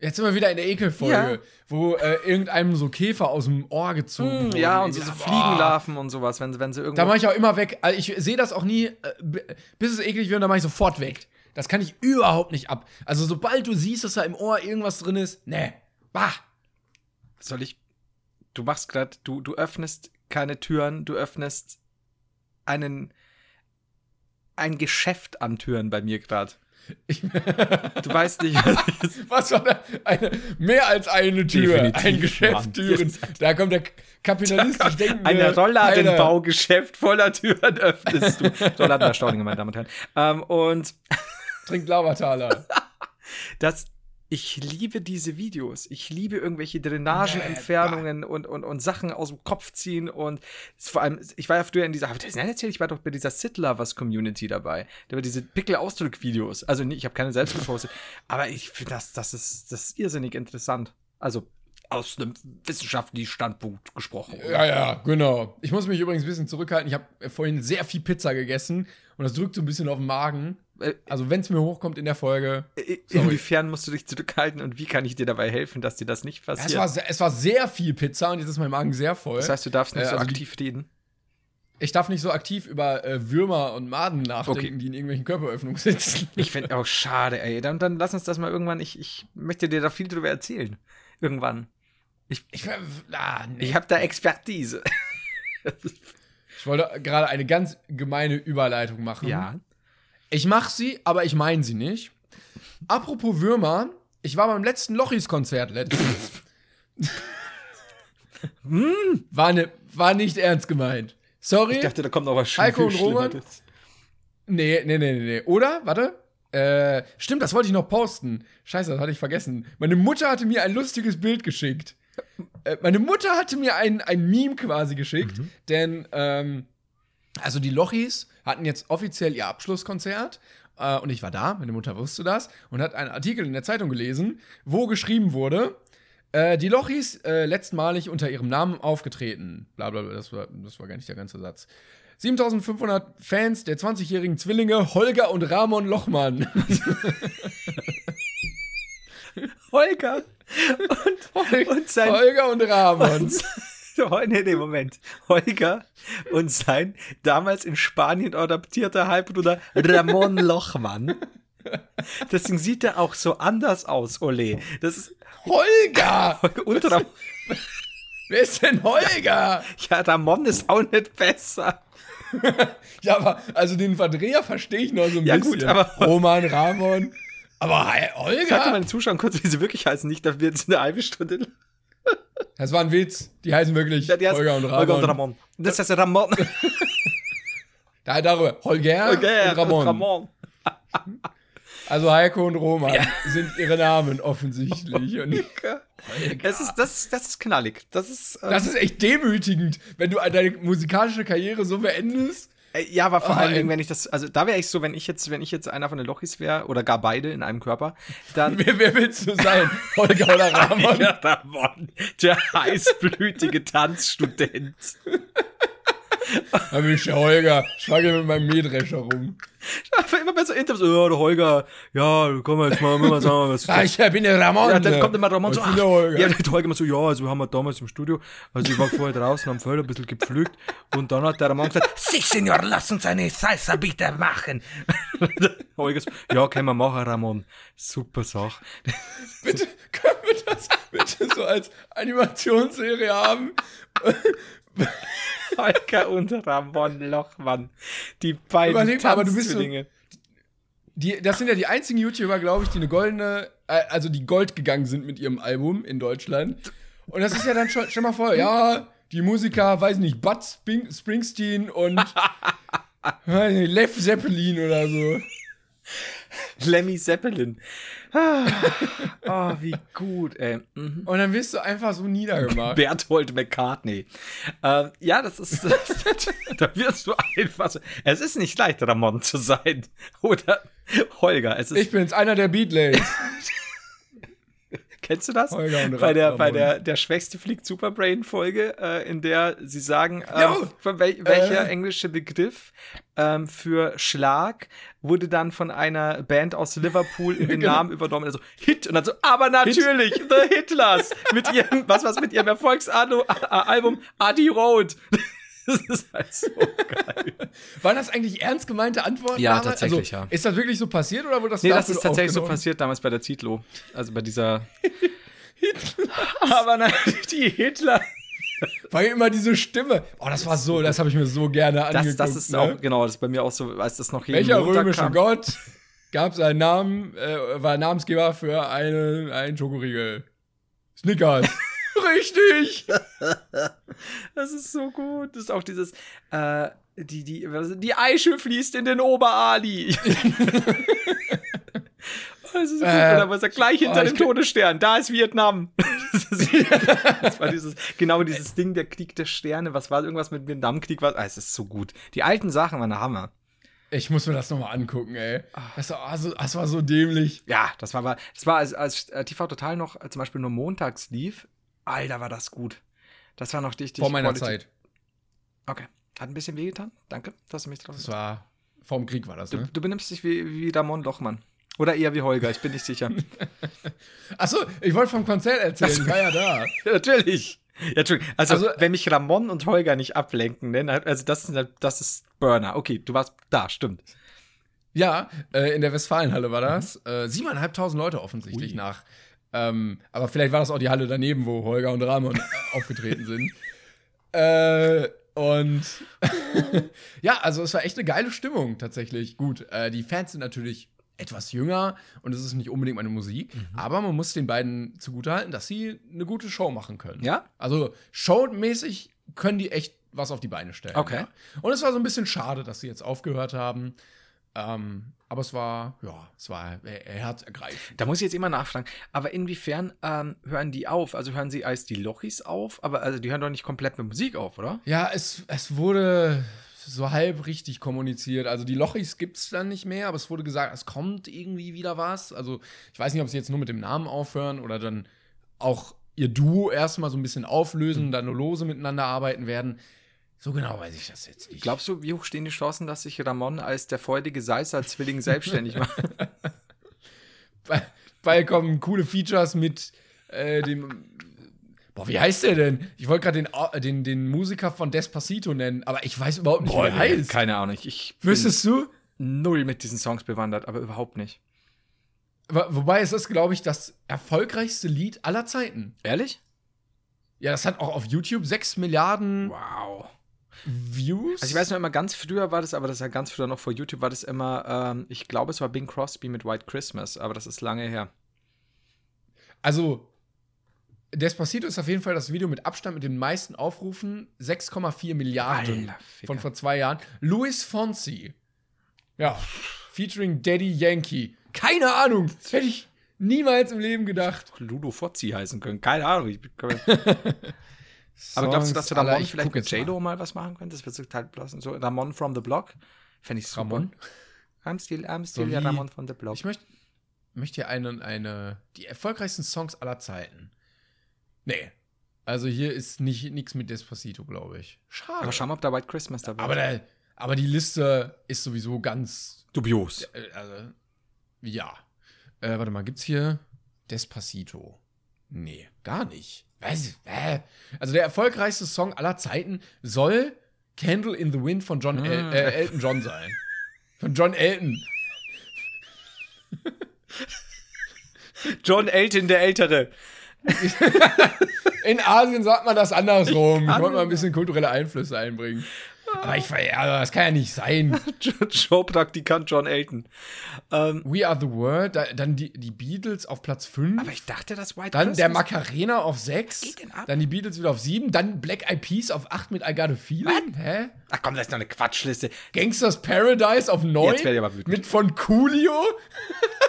Speaker 2: Jetzt sind wir wieder in der Ekelfolge, ja. wo äh, irgendeinem so Käfer aus dem Ohr gezogen mm.
Speaker 3: Ja, und so, so Fliegenlarven und sowas, wenn, wenn sie irgendwo.
Speaker 2: Da mache ich auch immer weg. Also ich sehe das auch nie, äh, bis es eklig wird, dann mache ich sofort weg. Das kann ich überhaupt nicht ab. Also sobald du siehst, dass da im Ohr irgendwas drin ist, ne, bah.
Speaker 3: Soll ich? Du machst gerade, du, du öffnest keine Türen, du öffnest einen ein Geschäft an Türen bei mir gerade. (laughs) du weißt nicht,
Speaker 2: was (laughs) war da? Eine, mehr als eine Tür. Definitiv, ein Geschäft Türen. Da kommt der kapitalistisch denkende.
Speaker 3: Ein Rollladenbaugeschäft voller Türen öffnest du. (laughs) Rollladenbau meine Damen und Herren. Ähm, und.
Speaker 2: Trinkt Laubertaler.
Speaker 3: Das ich liebe diese Videos. Ich liebe irgendwelche Drainagenentfernungen und, und, und Sachen aus dem Kopf ziehen. Und vor allem, ich war ja früher in dieser, habe ich das erzählt? Ich war doch bei dieser Sid Lovers Community dabei. Da war diese Pickel-Ausdruck-Videos. Also, ich habe keine selbst gepostet. (laughs) aber ich finde, das, das, ist, das ist irrsinnig interessant. Also, aus einem wissenschaftlichen Standpunkt gesprochen.
Speaker 2: Oder? Ja, ja, genau. Ich muss mich übrigens ein bisschen zurückhalten. Ich habe vorhin sehr viel Pizza gegessen und das drückt so ein bisschen auf den Magen. Äh, also, wenn es mir hochkommt in der Folge.
Speaker 3: Äh, inwiefern musst du dich zurückhalten und wie kann ich dir dabei helfen, dass dir das nicht passiert?
Speaker 2: Es war, sehr, es war sehr viel Pizza und jetzt ist mein Magen sehr voll.
Speaker 3: Das heißt, du darfst nicht äh, so also aktiv reden?
Speaker 2: Ich darf nicht so aktiv über äh, Würmer und Maden nachdenken, okay. die in irgendwelchen Körperöffnungen sitzen.
Speaker 3: Ich finde auch schade, ey. Dann, dann lass uns das mal irgendwann. Ich, ich möchte dir da viel drüber erzählen. Irgendwann. Ich, ich, ah, nee. ich habe da Expertise.
Speaker 2: ich wollte gerade eine ganz gemeine Überleitung machen.
Speaker 3: Ja.
Speaker 2: Ich mache sie, aber ich meine sie nicht. Apropos Würmer, ich war beim letzten Lochis-Konzert letztens. (laughs) hm, war, ne, war nicht ernst gemeint. Sorry.
Speaker 3: Ich dachte, da kommt noch was
Speaker 2: Heiko und Roman. Nee, nee, nee, nee. Oder? Warte. Äh, stimmt, das wollte ich noch posten. Scheiße, das hatte ich vergessen. Meine Mutter hatte mir ein lustiges Bild geschickt. Äh, meine Mutter hatte mir ein, ein Meme quasi geschickt, mhm. denn ähm, also die Lochis hatten jetzt offiziell ihr Abschlusskonzert äh, und ich war da, meine Mutter wusste das und hat einen Artikel in der Zeitung gelesen, wo geschrieben wurde, äh, die Lochis äh, letztmalig unter ihrem Namen aufgetreten. Blablabla, bla, bla, das, war, das war gar nicht der ganze Satz. 7500 Fans der 20-jährigen Zwillinge Holger und Ramon Lochmann.
Speaker 3: Holger
Speaker 2: und, Holger, und sein, Holger und Ramon. Und, (laughs)
Speaker 3: nee, nee, Moment. Holger und sein damals in Spanien adaptierter Halbbruder Ramon Lochmann. Deswegen sieht er auch so anders aus, Ole. Das ist
Speaker 2: Holger! (laughs)
Speaker 3: Und Ramon.
Speaker 2: Wer ist denn Holger?
Speaker 3: Ja, Ramon ist auch nicht besser. (laughs)
Speaker 2: ja, aber also den Verdreher verstehe ich noch so ein
Speaker 3: ja,
Speaker 2: bisschen.
Speaker 3: Gut, aber
Speaker 2: Roman, Ramon. Aber Olga.
Speaker 3: Sag mal den Zuschauern kurz, wie sie wirklich heißen, nicht, dass wir jetzt eine halbe Stunde.
Speaker 2: Das war ein Witz. Die heißen wirklich ja, die heißen Holger und Ramon. Holger und Ramon.
Speaker 3: Das heißt Ramon. (laughs)
Speaker 2: da darüber. Holger, Holger und Ramon. Ramon. Also Heiko und Roman ja. sind ihre Namen offensichtlich. Und
Speaker 3: das, ist, das, das ist knallig. Das ist,
Speaker 2: ähm, das ist echt demütigend, wenn du deine musikalische Karriere so beendest.
Speaker 3: Äh, ja, aber vor oh, allen Dingen, wenn ich das, also da wäre ich so, wenn ich jetzt, wenn ich jetzt einer von den Lochis wäre oder gar beide in einem Körper, dann. (laughs)
Speaker 2: wer, wer willst du sein? Holger oder (laughs) Ramon?
Speaker 3: Ramon, der (laughs) heißblütige Tanzstudent.
Speaker 2: Da bin ich der Holger. Ich frage mit meinem Mähdrescher rum.
Speaker 3: Einfach immer besser Interviews. Ja, der Holger, ja, komm jetzt mal, mal sagen, was. (laughs)
Speaker 2: Ja, ich bin der Ramon.
Speaker 3: Ja, dann kommt immer Ramon so, ach, der Holger. Ja, der Holger immer so, ja, also wir haben damals im Studio, also ich war vorher draußen am Feld ein bisschen gepflügt und dann hat der Ramon gesagt, sich, Senior, lass uns eine Salsa bitte machen. (laughs) Holger so, ja, können wir machen, Ramon. Super Sache.
Speaker 2: bitte, können wir das bitte so als Animationsserie haben? (laughs)
Speaker 3: Holger und Ramon Lochmann. Die beiden Überleg aber du bist so,
Speaker 2: die, Das sind ja die einzigen YouTuber, glaube ich, die eine goldene, äh, also die Gold gegangen sind mit ihrem Album in Deutschland. Und das ist ja dann schon, stell mal vor, ja, die Musiker, weiß nicht, Bud Springsteen und (laughs) Lev Zeppelin oder so. (laughs)
Speaker 3: Lemmy Zeppelin. Ah, (laughs) oh, wie gut, ey. Mhm.
Speaker 2: Und dann wirst du einfach so niedergemacht.
Speaker 3: Berthold McCartney. Ähm, ja, das ist, (laughs) das, da wirst du einfach so. Es ist nicht leicht, Ramon zu sein. Oder Holger. Es ist,
Speaker 2: ich bin's, einer der Beatles.
Speaker 3: Kennst du das? Bei der, bei der, der Schwächste fliegt Superbrain-Folge, äh, in der sie sagen, von wel welcher
Speaker 2: Äh.
Speaker 3: englische Begriff ähm, für Schlag wurde dann von einer Band aus Liverpool in (laughs) den
Speaker 2: Genau.
Speaker 3: Namen übernommen. Also Hit und dann so, aber natürlich, The Hitlers mit ihrem, was was mit ihrem Erfolgsalbum Adi Road. (laughs) Das ist halt so geil.
Speaker 2: Waren das eigentlich ernst gemeinte Antworten?
Speaker 3: Ja,
Speaker 2: damals?
Speaker 3: tatsächlich,
Speaker 2: also,
Speaker 3: ja.
Speaker 2: Ist das wirklich so passiert oder wurde das
Speaker 3: Nee, das ist tatsächlich so passiert damals bei der Zitlo. Also bei dieser. (laughs) aber natürlich die Hitler.
Speaker 2: Weil immer diese Stimme. Oh, das war so, das habe ich mir so gerne
Speaker 3: Das,
Speaker 2: angeguckt.
Speaker 3: das ist
Speaker 2: ne?
Speaker 3: auch, genau, das ist bei mir auch so, als das noch jeden
Speaker 2: Welcher
Speaker 3: Montag
Speaker 2: römische
Speaker 3: kam.
Speaker 2: Gott gab seinen Namen, äh, war Namensgeber für einen, einen Schokoriegel? Snickers. Richtig. (laughs)
Speaker 3: Das ist so gut. Das ist auch dieses, äh, die, die, was ist- die Eiche fließt in den Oberali. (laughs) Das ist so gut.
Speaker 2: Äh,
Speaker 3: Und dann war er gleich hinter
Speaker 2: oh,
Speaker 3: dem Todesstern. Da ist Vietnam. (laughs) Das, ist, das war dieses, genau dieses Ding, der Krieg der Sterne. Was war irgendwas mit Vietnamkrieg? Was, ah, es ist so gut. Die alten Sachen waren der Hammer.
Speaker 2: Ich muss mir das nochmal angucken, ey.
Speaker 3: Ah.
Speaker 2: Das war, also, das war so dämlich.
Speaker 3: Ja, das war, aber- das war als, als äh, TV Total noch äh, zum Beispiel nur montags lief. Alter, war das gut. Das war noch richtig.
Speaker 2: Vor meiner
Speaker 3: Quality-
Speaker 2: Zeit.
Speaker 3: Okay. Hat ein bisschen wehgetan. Danke, dass du mich drauf
Speaker 2: Das war, vorm Krieg war das,
Speaker 3: Du,
Speaker 2: ne?
Speaker 3: du benimmst dich wie, wie Damon Lochmann. Oder eher wie Holger, ich bin nicht sicher. (laughs)
Speaker 2: Achso, ich wollte vom Konzert erzählen. Ich war ja da.
Speaker 3: Ja, (laughs) Natürlich. Ja, Entschuldigung. Also,
Speaker 2: Also,
Speaker 3: wenn mich Ramon und Holger nicht ablenken, ne, also das, ist- das ist Burner. Okay, du warst da, stimmt.
Speaker 2: Ja, äh, in der Westfalenhalle war das. Äh, siebeneinhalbtausend Leute offensichtlich
Speaker 3: Ui.
Speaker 2: nach. Ähm, aber vielleicht war das auch die Halle daneben, wo Holger und Ramon (laughs) aufgetreten sind. Äh, und (laughs) ja, also es war echt eine geile Stimmung tatsächlich. Gut, äh, die Fans sind natürlich etwas jünger und es ist nicht unbedingt meine Musik,
Speaker 3: Mhm.
Speaker 2: aber man muss den beiden zugutehalten, dass sie eine gute Show machen können.
Speaker 3: Ja?
Speaker 2: Also showmäßig können die echt was auf die Beine stellen.
Speaker 3: Okay.
Speaker 2: Ja. Und es war so ein bisschen schade, dass sie jetzt aufgehört haben. Ähm, aber es war, ja, es war herzergreifend.
Speaker 3: Da muss ich jetzt immer nachfragen. Aber inwiefern ähm, hören die auf? Also hören sie als die Lochis auf? Aber also die hören doch nicht komplett mit Musik auf, oder?
Speaker 2: Ja, es, es wurde so halb richtig kommuniziert. Also die Lochis gibt es dann nicht mehr, aber es wurde gesagt, es kommt irgendwie wieder was. Also ich weiß nicht, ob sie jetzt nur mit dem Namen aufhören oder dann auch ihr Duo erstmal so ein bisschen auflösen und dann nur lose miteinander arbeiten werden. So genau weiß ich das jetzt nicht.
Speaker 3: Glaubst du, wie hoch stehen die Chancen, dass sich Ramon als der freudige Seisser-Zwilling selbstständig macht? (laughs)
Speaker 2: Weil, kommen coole Features mit äh, dem. Boah, wie heißt der denn? Ich wollte gerade den, Au- den, den Musiker von Despacito nennen, aber ich weiß überhaupt nicht, wie der heißt.
Speaker 3: Keine Ahnung. Ich,
Speaker 2: Wüsstest du?
Speaker 3: null mit diesen Songs bewandert, aber überhaupt nicht.
Speaker 2: Wo- Wobei ist das, glaube ich, das erfolgreichste Lied aller Zeiten.
Speaker 3: Ehrlich?
Speaker 2: Ja, das hat auch auf YouTube 6 Milliarden
Speaker 3: Wow.
Speaker 2: Views.
Speaker 3: Also ich weiß noch immer, ganz früher war das, aber das ist ja ganz früher noch vor YouTube, war das immer, ähm, ich glaube, es war Bing Crosby mit White Christmas, aber das ist lange her.
Speaker 2: Also, Despacito ist auf jeden Fall das Video mit Abstand mit den meisten Aufrufen. 6,4 Milliarden
Speaker 3: Alter,
Speaker 2: von vor zwei Jahren. Luis Fonsi. Ja, featuring Daddy Yankee. Keine Ahnung. Hätte ich niemals im Leben gedacht.
Speaker 3: Ludo Fozzi heißen können. Keine Ahnung. Ich, (laughs) aber glaubst du, dass du Ramon
Speaker 2: ich
Speaker 3: vielleicht mit
Speaker 2: jetzt mal.
Speaker 3: J-Lo mal was machen könntest? Das wird total blassen. So Ramon from the Block. Fände ich super.
Speaker 2: Ramon?
Speaker 3: I'm still, I'm still
Speaker 2: So
Speaker 3: ja Ramon from the Block.
Speaker 2: Ich möchte möchte hier eine, eine, die erfolgreichsten Songs aller Zeiten. Nee. Also hier ist nicht nichts mit Despacito, glaube ich. Schade.
Speaker 3: aber schau mal, ob da White Christmas dabei
Speaker 2: aber,
Speaker 3: ist.
Speaker 2: der, aber die Liste ist sowieso ganz
Speaker 3: Dubios.
Speaker 2: Äh, also, ja. Äh, warte mal, gibt's hier Despacito? Nee, gar nicht. Was? Also der erfolgreichste Song aller Zeiten soll Candle in the Wind von John El
Speaker 3: Mm.
Speaker 2: äh, Elton John sein. Von John Elton.
Speaker 3: John Elton, der Ältere.
Speaker 2: In Asien sagt man das andersrum. Ich, wollte mal ein bisschen kulturelle Einflüsse einbringen. Aber ich also, das kann ja nicht sein. (laughs)
Speaker 3: Showpraktikant John Elton. Ähm,
Speaker 2: We Are the World, da, dann die, die Beatles auf Platz 5.
Speaker 3: aber ich dachte, das White
Speaker 2: Dann der
Speaker 3: Christmas-
Speaker 2: Macarena auf 6.
Speaker 3: geht denn ab?
Speaker 2: Dann die Beatles wieder auf 7. Dann Black Eyed Peas auf 8 mit I Got a Feeling. Hä?
Speaker 3: Ach komm, das ist noch eine Quatschliste.
Speaker 2: Gangsters Paradise auf 9.
Speaker 3: Jetzt werd ich aber wütend.
Speaker 2: Mit von Coolio.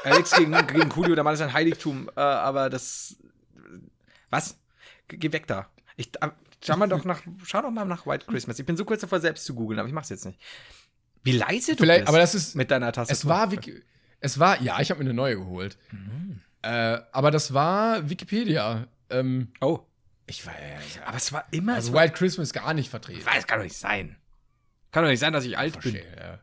Speaker 3: Äh, nichts gegen, gegen Coolio, der Mann ist ein Heiligtum. Äh, aber das. Was? Ge- Geh weg da. Ich, äh, schau, mal doch (laughs) nach, schau doch mal nach White Christmas. Ich bin so kurz davor, selbst zu googeln, aber ich mach's jetzt nicht. Wie leise du
Speaker 2: Vielleicht,
Speaker 3: bist
Speaker 2: aber das ist.
Speaker 3: mit deiner Tasse.
Speaker 2: Es war, Wiki es war, ja, ich habe mir eine neue geholt.
Speaker 3: Mhm.
Speaker 2: Äh, aber das war Wikipedia. Ähm,
Speaker 3: Oh.
Speaker 2: ich weiß,
Speaker 3: Aber es war immer
Speaker 2: also
Speaker 3: so.
Speaker 2: White Christmas gar nicht vertreten.
Speaker 3: Das kann doch nicht sein. Kann doch nicht sein, dass ich alt bin.
Speaker 2: Verstehe, ja.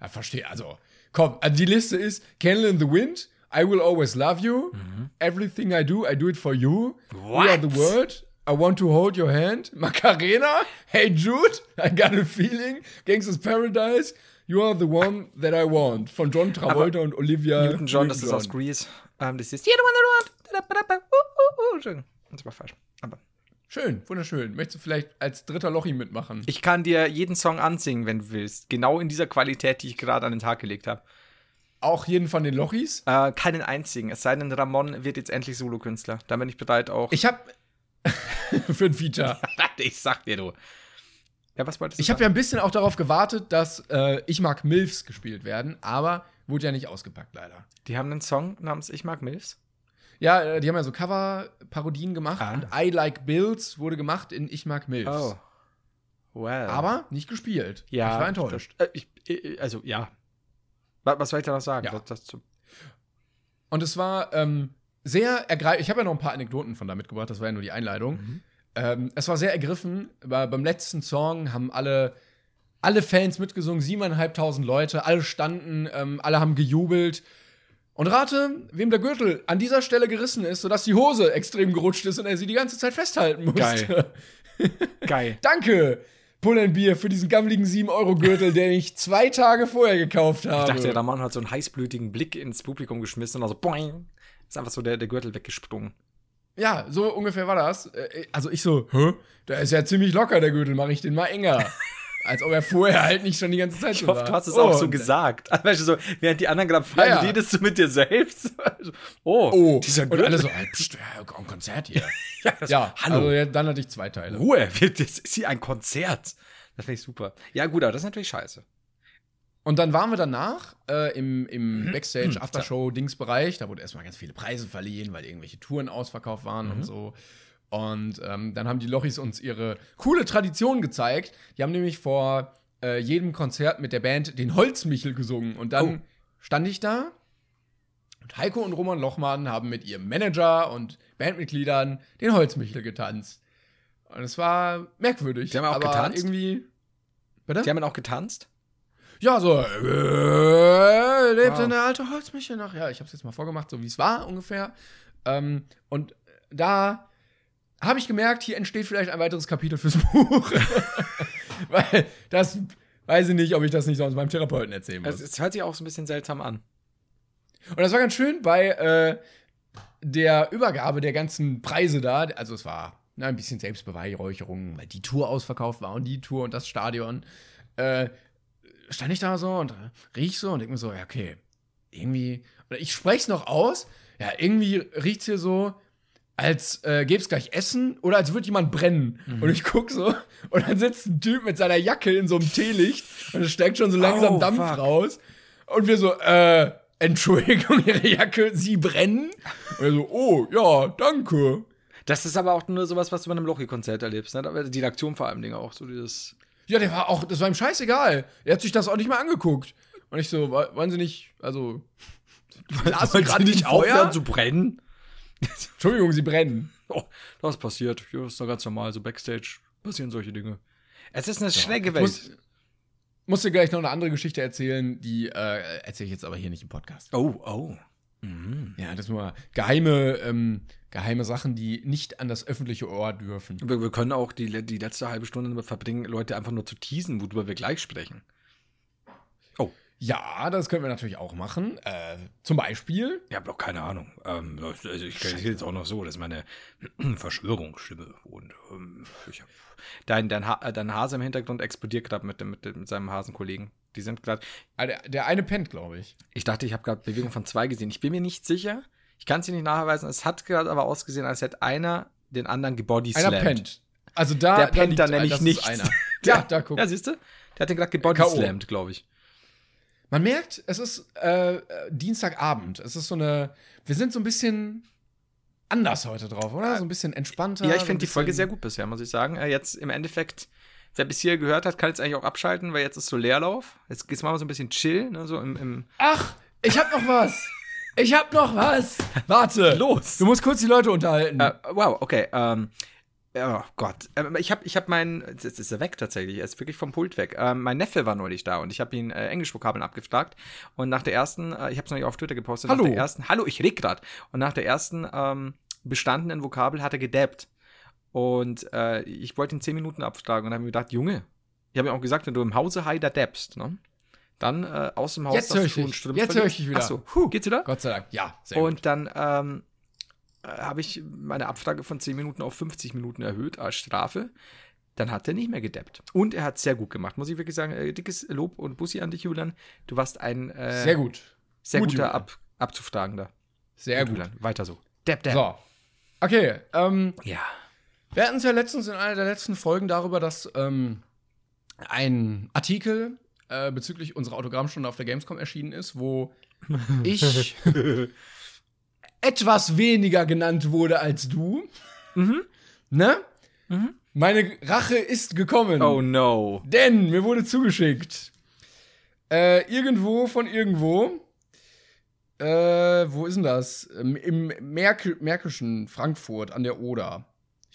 Speaker 2: ja. Verstehe, also, komm, also die Liste ist Candle in the Wind, I Will Always Love You, Everything I Do, I Do It For You, We Are the
Speaker 3: Mhm. What?
Speaker 2: World, I Want to Hold Your Hand, (laughs) Macarena, Hey Jude, I Got a Feeling, Gangsters Paradise, You Are the One That I Want, von John Travolta und Olivia
Speaker 3: Newton John, das ist aus Grease. Ähm, das ist You're the one that I want. Uh, uh, uh. Entschuldigung, Das war falsch. Aber
Speaker 2: Schön, wunderschön. Möchtest du vielleicht als dritter Lochi mitmachen?
Speaker 3: ich kann dir jeden Song ansingen, wenn du willst. Genau in dieser Qualität, die ich gerade an den Tag gelegt habe.
Speaker 2: Auch jeden von den Lochis?
Speaker 3: Äh, keinen einzigen. Es sei denn, Ramon wird jetzt endlich Solokünstler. Da bin ich bereit auch.
Speaker 2: Ich hab (laughs) für ein Feature. (laughs)
Speaker 3: ich sag dir, du. Ja, was wolltest du
Speaker 2: Ich habe ja ein bisschen auch darauf gewartet, dass äh, Ich mag Milfs gespielt werden, aber wurde ja nicht ausgepackt, leider.
Speaker 3: Die haben einen Song namens Ich mag Milfs.
Speaker 2: Ja, äh, die haben ja so Cover-Parodien gemacht
Speaker 3: Ah.
Speaker 2: und I Like Bills wurde gemacht in Ich mag Milfs.
Speaker 3: Oh. Well.
Speaker 2: Aber nicht gespielt.
Speaker 3: ja.
Speaker 2: Ich war enttäuscht.
Speaker 3: Das, äh, ich, äh, also, ja. Was, was soll ich da noch sagen?
Speaker 2: Ja.
Speaker 3: Das, das zu,
Speaker 2: Und es war ähm, sehr ergreifend. Ich habe ja noch ein paar Anekdoten von da mitgebracht, das war ja nur die Einleitung.
Speaker 3: Mhm.
Speaker 2: Ähm, es war sehr ergriffen. Bei, beim letzten Song haben alle, alle Fans mitgesungen, siebeneinhalbtausend Leute, alle standen, ähm, alle haben gejubelt. Und rate, wem der Gürtel an dieser Stelle gerissen ist, sodass die Hose extrem gerutscht ist und er sie die ganze Zeit festhalten musste.
Speaker 3: Geil. (laughs) Geil.
Speaker 2: Danke, Pull&Beer, für diesen gammeligen 7-Euro-Gürtel, den ich zwei Tage vorher gekauft habe.
Speaker 3: Ich dachte, der Ramon hat so einen heißblütigen Blick ins Publikum geschmissen und also boing. Ist einfach so der, der Gürtel weggesprungen.
Speaker 2: Ja, so ungefähr war das. Äh, Also ich so, hä? Der ist ja ziemlich locker, der Gürtel, mache ich den mal enger. (laughs) Als ob er vorher halt nicht schon die ganze Zeit
Speaker 3: Ich hoffe,
Speaker 2: war.
Speaker 3: du hast es
Speaker 2: Oh,
Speaker 3: auch so
Speaker 2: und-
Speaker 3: gesagt. Also, weißt du, so, während die anderen gerade feiern,
Speaker 2: Ja, ja.
Speaker 3: redest du mit dir selbst. (laughs) oh,
Speaker 2: Oh,
Speaker 3: dieser
Speaker 2: und
Speaker 3: Gürtel.
Speaker 2: alle so, ey, pst, ja, ein Konzert (laughs) hier.
Speaker 3: ja, das,
Speaker 2: ja,
Speaker 3: hallo.
Speaker 2: also dann hatte ich zwei Teile.
Speaker 3: Ruhe, das ist hier ein Konzert. Das finde ich super. Ja, gut, aber das ist natürlich scheiße.
Speaker 2: Und dann waren wir danach äh, im, im
Speaker 3: Mhm.
Speaker 2: Backstage, Aftershow-Dingsbereich. Da wurde erstmal ganz viele Preise verliehen, weil irgendwelche Touren ausverkauft waren
Speaker 3: Mhm.
Speaker 2: und so. Und ähm, dann haben die Lochis uns ihre coole Tradition gezeigt. Die haben nämlich vor äh, jedem Konzert mit der Band den Holzmichel gesungen. Und dann
Speaker 3: Oh.
Speaker 2: stand ich da und Heiko und Roman Lochmann haben mit ihrem Manager und Bandmitgliedern den Holzmichel getanzt. Und es war merkwürdig.
Speaker 3: Die haben auch
Speaker 2: aber
Speaker 3: getanzt?
Speaker 2: irgendwie. Bitte?
Speaker 3: Die haben auch getanzt.
Speaker 2: Ja, so, äh, lebt
Speaker 3: Wow.
Speaker 2: denn der alte Holzmichel noch? Ja, ich habe es jetzt mal vorgemacht, so wie es war ungefähr. Ähm, und da habe ich gemerkt, hier entsteht vielleicht ein weiteres Kapitel fürs Buch. (laughs) Weil das weiß ich nicht, ob ich das nicht sonst meinem Therapeuten erzählen muss.
Speaker 3: Es, es hört sich auch so ein bisschen seltsam an.
Speaker 2: Und das war ganz schön bei äh, der Übergabe der ganzen Preise da. Also es war ne, ein bisschen Selbstbeweihräucherung, weil die Tour ausverkauft war und die Tour und das Stadion. Äh, stand ich da so und riech so und denk mir so, ja, okay, irgendwie, oder ich spreche es noch aus, ja, irgendwie riecht's hier so, als äh, gäbe es gleich Essen oder als würde jemand brennen. Und ich guck so (laughs) und dann sitzt ein Typ mit seiner Jacke in so einem Teelicht und es steigt schon so langsam
Speaker 3: Oh,
Speaker 2: Dampf
Speaker 3: fuck.
Speaker 2: raus. Und wir so, äh, Entschuldigung, Ihre (laughs) Jacke, Sie brennen? Und er so, oh, ja, danke.
Speaker 3: Das ist aber auch nur sowas, was du bei einem Lochi-Konzert erlebst. Ne? Aber die Reaktion vor allem Dinge auch. So dieses.
Speaker 2: Ja, der war auch, das war ihm scheißegal. Er hat sich das auch nicht mal angeguckt. Und ich so, "Wo- wollen Sie nicht, also. Las (laughs)
Speaker 3: Wollen
Speaker 2: gerade
Speaker 3: Sie nicht aufhören zu brennen? (laughs)
Speaker 2: Entschuldigung, Sie brennen.
Speaker 3: Oh, das passiert. Ja, ist doch ganz normal. So Backstage passieren solche Dinge. Es ist eine schräge
Speaker 2: Ich
Speaker 3: Welt.
Speaker 2: muss, muss dir gleich noch eine andere Geschichte erzählen, die äh, erzähle ich jetzt aber hier nicht im Podcast.
Speaker 3: oh, oh. Mhm.
Speaker 2: Ja, das nur geheime, ähm, geheime Sachen, die nicht an das öffentliche Ohr dürfen.
Speaker 3: Wir, wir können auch die, die letzte halbe Stunde damit verbringen, Leute einfach nur zu teasen, worüber wir gleich sprechen. Oh,
Speaker 2: Ja, das können wir natürlich auch machen. Äh, zum Beispiel.
Speaker 3: Ich habe doch keine Ahnung. Ähm, also ich kenne jetzt auch noch so, das ist meine (clears throat) Verschwörungsstimme. Und ähm, ich hab, dein, dein, ha dein Hase im Hintergrund explodiert gerade mit, mit, mit seinem Hasenkollegen. Die sind gerade.
Speaker 2: Ah, der, der eine pennt, glaube ich.
Speaker 3: Ich dachte, ich habe gerade Bewegung von zwei gesehen. Ich bin mir nicht sicher. Ich kann es dir nicht nachweisen. Es hat gerade aber ausgesehen, als hätte einer den anderen gebodyslammt.
Speaker 2: Einer pennt. Also da,
Speaker 3: Der
Speaker 2: da
Speaker 3: pennt
Speaker 2: liegt-
Speaker 3: da nämlich nicht.
Speaker 2: Einer. (laughs) ja, da guck.
Speaker 3: Ja, siehst du? Der hat den gerade gebodyslammt, glaube ich.
Speaker 2: Man merkt, es ist äh, äh, Dienstagabend. Es ist so eine. Wir sind so ein bisschen anders heute drauf, oder? So ein bisschen entspannter.
Speaker 3: Ja, ich
Speaker 2: so
Speaker 3: finde die Folge sehr gut bisher, muss ich sagen. Äh, jetzt im Endeffekt, wer bis hier gehört hat, kann jetzt eigentlich auch abschalten, weil jetzt ist so Leerlauf. Jetzt geht's mal so ein bisschen chill, ne, so im, im
Speaker 2: Ach, ich hab noch was. Ich hab noch was. Warte.
Speaker 3: Los.
Speaker 2: Du musst kurz die Leute unterhalten.
Speaker 3: Äh, wow, okay. Ähm, oh Gott. Ähm, ich habe ich hab meinen. Jetzt ist er weg tatsächlich. Er ist wirklich vom Pult weg. Ähm, mein Neffe war neulich da und ich habe ihn äh, Englischvokabeln abgefragt. Und nach der ersten, äh, ich habe es noch nicht auf Twitter gepostet,
Speaker 2: Hallo.
Speaker 3: nach der ersten, hallo, ich red grad. Und nach der ersten ähm, bestandenen Vokabel hat er gedabbt. Und äh, ich wollte ihn zehn Minuten abfragen und habe mir gedacht, Junge, ich habe ihm auch gesagt, wenn du im Hause Heider dabbst, ne? Dann äh, aus dem Haus
Speaker 2: Jetzt hör ich dich. Jetzt hör ich dich wieder.
Speaker 3: Achso, huh, geht's wieder?
Speaker 2: Gott sei Dank. Ja, sehr gut.
Speaker 3: Und dann ähm, äh, habe ich meine Abfrage von 10 Minuten auf 50 Minuten erhöht als Strafe. Dann hat er nicht mehr gedappt. Und er hat sehr gut gemacht, muss ich wirklich sagen. Äh, dickes Lob und Bussi an dich, Julian. Du warst ein äh,
Speaker 2: Sehr gut.
Speaker 3: sehr
Speaker 2: Gut,
Speaker 3: guter
Speaker 2: Julian.
Speaker 3: Ab abzufragender.
Speaker 2: Sehr gut.
Speaker 3: Julian, weiter so. Dab, dab.
Speaker 2: So. Okay, ähm,
Speaker 3: Ja.
Speaker 2: Wir hatten es ja letztens in einer der letzten Folgen darüber, dass ähm, ein Artikel äh, bezüglich unserer Autogrammstunde auf der Gamescom erschienen ist, wo (laughs) ich etwas weniger genannt wurde als du.
Speaker 3: Mhm.
Speaker 2: Ne?
Speaker 3: Mhm.
Speaker 2: Meine Rache ist gekommen.
Speaker 3: Oh no.
Speaker 2: Denn mir wurde zugeschickt. Äh, irgendwo von irgendwo. Äh, wo ist denn das? Im Merkel, Märkischen Frankfurt an der Oder.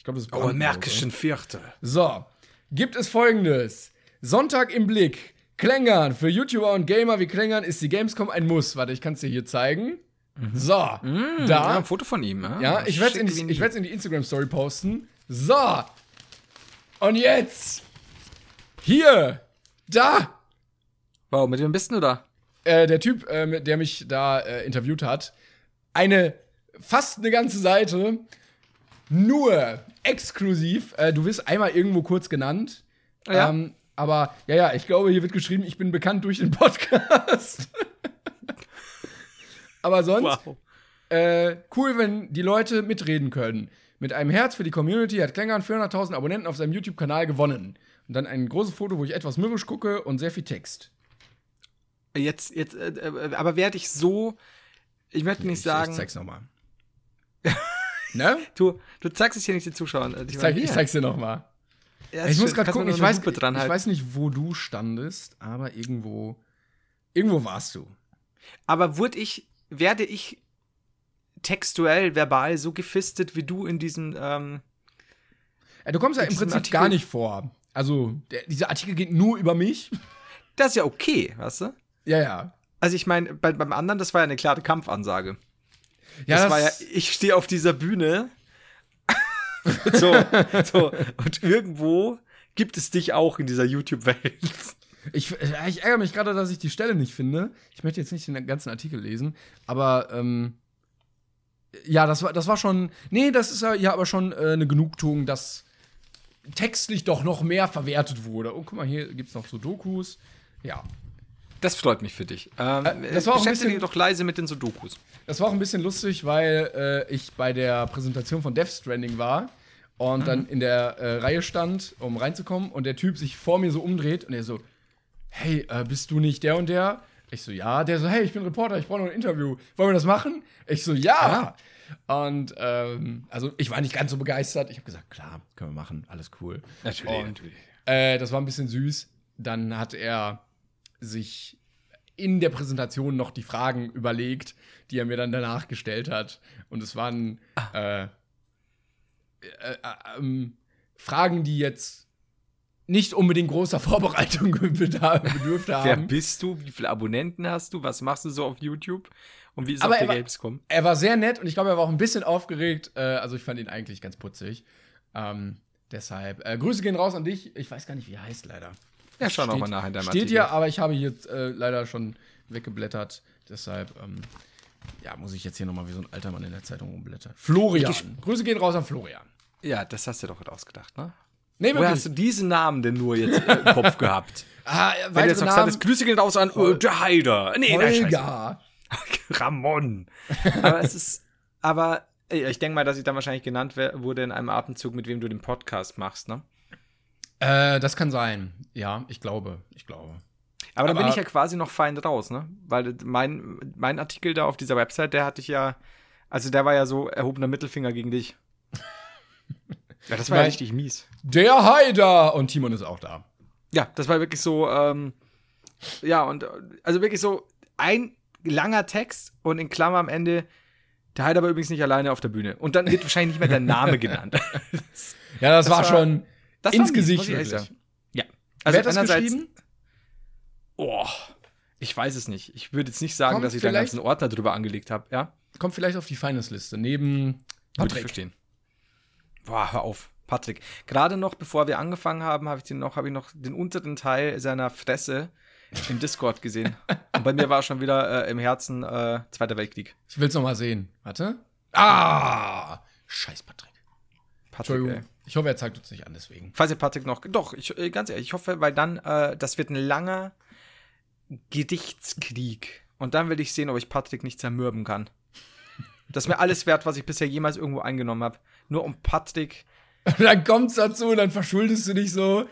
Speaker 2: Ich glaube, das ist
Speaker 3: Oh,
Speaker 2: Brandenburg,
Speaker 3: im Märkischen? Viertel.
Speaker 2: So, gibt es folgendes. Sonntag im Blick. Klängern. Für YouTuber und Gamer wie Klängern ist die Gamescom ein Muss. Warte, ich kann es dir hier zeigen. So,
Speaker 3: Mm,
Speaker 2: da.
Speaker 3: Ja, ein Foto von ihm. Ja,
Speaker 2: ja, ich werde es in, in die Instagram-Story posten. So. Und jetzt. Hier. Da.
Speaker 3: Wow, mit wem bist du da?
Speaker 2: Äh, der Typ, äh, mit- der mich da äh, interviewt hat. Eine, fast eine ganze Seite. Nur exklusiv. Äh, du wirst einmal irgendwo kurz genannt.
Speaker 3: Ja.
Speaker 2: Ähm, aber ja, ja, ich glaube, hier wird geschrieben, ich bin bekannt durch den Podcast. (laughs) aber sonst, äh, cool, wenn die Leute mitreden können. Mit einem Herz für die Community hat Klängern 400.000 Abonnenten auf seinem YouTube-Kanal gewonnen. Und dann ein großes Foto, wo ich etwas mürrisch gucke und sehr viel Text.
Speaker 3: Jetzt, jetzt, äh, äh, aber werde ich so. Ich möchte nicht
Speaker 2: ich,
Speaker 3: sagen.
Speaker 2: Ich zeig's nochmal. (laughs) ne?
Speaker 3: Du, du zeigst es hier nicht den Zuschauern.
Speaker 2: Ich, zeig, ich zeig's dir nochmal.
Speaker 3: Ja,
Speaker 2: Ich muss gerade gucken, ich weiß, ich weiß nicht, wo du standest, aber irgendwo, irgendwo warst du.
Speaker 3: Aber wurde ich, werde ich textuell, verbal so gefistet wie du in diesem. Ähm,
Speaker 2: Ja, du kommst ja im Prinzip
Speaker 3: Artikel-
Speaker 2: gar nicht vor. Also, der, dieser Artikel geht nur über mich.
Speaker 3: das ist ja okay, weißt du?
Speaker 2: Ja, ja.
Speaker 3: Also ich meine, bei, beim anderen, das war ja eine klare Kampfansage.
Speaker 2: Ja,
Speaker 3: das, war ja, ich stehe auf dieser Bühne. (laughs) so, so, und irgendwo gibt es dich auch in dieser YouTube-Welt.
Speaker 2: Ich, ja, ich ärgere mich gerade, dass ich die Stelle nicht finde. Ich möchte jetzt nicht den ganzen Artikel lesen, aber ähm, ja, das war, das war schon. Nee, das ist ja, aber schon äh, eine Genugtuung, dass textlich doch noch mehr verwertet wurde. Und guck mal, hier gibt es noch so Dokus. Ja.
Speaker 3: Das freut mich für dich. Ähm,
Speaker 2: Äh, das war auch ein bisschen-
Speaker 3: dich doch leise mit den Sudokus.
Speaker 2: Das war auch ein bisschen lustig, weil äh, ich bei der Präsentation von Death Stranding war und dann in der äh, Reihe stand, um reinzukommen, und der Typ sich vor mir so umdreht und er so: Hey, äh, bist du nicht der und der? Ich so: Ja. Der so: Hey, ich bin Reporter, ich brauche noch ein Interview. Wollen wir das machen? Ich so: Ja. Und ähm, also ich war nicht ganz so begeistert. Ich habe gesagt: Klar, können wir machen, alles cool.
Speaker 3: Natürlich,
Speaker 2: Und-
Speaker 3: natürlich.
Speaker 2: Äh, das war ein bisschen süß. Dann hat er sich in der Präsentation noch die Fragen überlegt, die er mir dann danach gestellt hat. Und es waren äh, äh, äh, ähm, Fragen, die jetzt nicht unbedingt großer (laughs) Vorbereitung bedürft
Speaker 3: Wer
Speaker 2: haben.
Speaker 3: bist du? Wie viele Abonnenten hast du? Was machst du so auf YouTube? Und wie ist
Speaker 2: Aber
Speaker 3: auf
Speaker 2: er
Speaker 3: der
Speaker 2: war-
Speaker 3: Gamescom?
Speaker 2: Er war sehr nett und ich glaube, er war auch ein bisschen aufgeregt. Äh, also ich fand ihn eigentlich ganz putzig. Ähm, deshalb, äh, Grüße gehen raus an dich. Ich weiß gar nicht, wie er heißt leider.
Speaker 3: Ja, schau noch
Speaker 2: Steht-
Speaker 3: mal nach in deinem
Speaker 2: Steht hier, aber ich habe hier äh, leider schon weggeblättert. Deshalb, ähm, ja, muss ich jetzt hier nochmal wie so ein alter Mann in der Zeitung umblättern. Florian. Grüße gehen raus an Florian.
Speaker 3: Ja, das hast du doch ausgedacht, ne?
Speaker 2: Nee,
Speaker 3: Woher hast du diesen Namen denn nur jetzt äh, im Kopf gehabt? (laughs)
Speaker 2: Ah,
Speaker 3: Wenn du jetzt noch
Speaker 2: Namen.
Speaker 3: sagst, Grüße gehen raus an äh, der Heider. Nee, nein.
Speaker 2: Holger. (laughs)
Speaker 3: Ramon. Aber es ist, aber äh, ich denke mal, dass ich dann wahrscheinlich genannt wurde in einem Atemzug, mit wem du den Podcast machst, ne?
Speaker 2: Äh, das kann sein. Ja, ich glaube. Ich glaube.
Speaker 3: Aber, da bin ich ja quasi noch fein raus, ne? Weil mein, mein Artikel da auf dieser Website, der hatte ich ja, also der war ja so erhobener Mittelfinger gegen dich. (laughs) Ja, das war ja richtig mies.
Speaker 2: Der Haider! Und Timon ist auch da.
Speaker 3: Ja, das war wirklich so, ähm, ja, und also wirklich so ein langer Text und in Klammer am Ende, der Heider war übrigens nicht alleine auf der Bühne. Und dann wird wahrscheinlich nicht mehr der Name (laughs) genannt.
Speaker 2: Ja, das,
Speaker 3: Das
Speaker 2: war,
Speaker 3: war-
Speaker 2: schon
Speaker 3: Das
Speaker 2: ins
Speaker 3: mies,
Speaker 2: Gesicht.
Speaker 3: ehrlich
Speaker 2: wirklich.
Speaker 3: sagen. Ja.
Speaker 2: Wer hat das geschrieben?
Speaker 3: Oh, ich weiß es nicht. Ich würde jetzt nicht sagen,
Speaker 2: Kommt
Speaker 3: dass ich da einen ganzen Ordner drüber angelegt habe, ja?
Speaker 2: Kommt vielleicht auf die Feindesliste. Neben
Speaker 3: Würde ich
Speaker 2: Patrick.
Speaker 3: verstehen. Boah, hör auf. Patrick, gerade noch, bevor wir angefangen haben, habe ich, den noch, hab ich noch den unteren Teil seiner Fresse im Discord gesehen. Und bei mir war schon wieder äh, im Herzen äh, Zweiter Weltkrieg.
Speaker 2: Ich will's noch mal sehen. Warte. Ah! Scheiß Patrick.
Speaker 3: Patrick, ey.
Speaker 2: Ich hoffe, er zeigt uns nicht an, deswegen.
Speaker 3: Falls ihr Patrick noch. Doch, ich, äh, ganz ehrlich, ich hoffe, weil dann, äh, das wird ein langer Gedichtskrieg. Und dann will ich sehen, ob ich Patrick nicht zermürben kann. Das ist mir alles wert, was ich bisher jemals irgendwo eingenommen habe. Nur um Patrick. (laughs)
Speaker 2: dann kommt's dazu, dann verschuldest du dich so,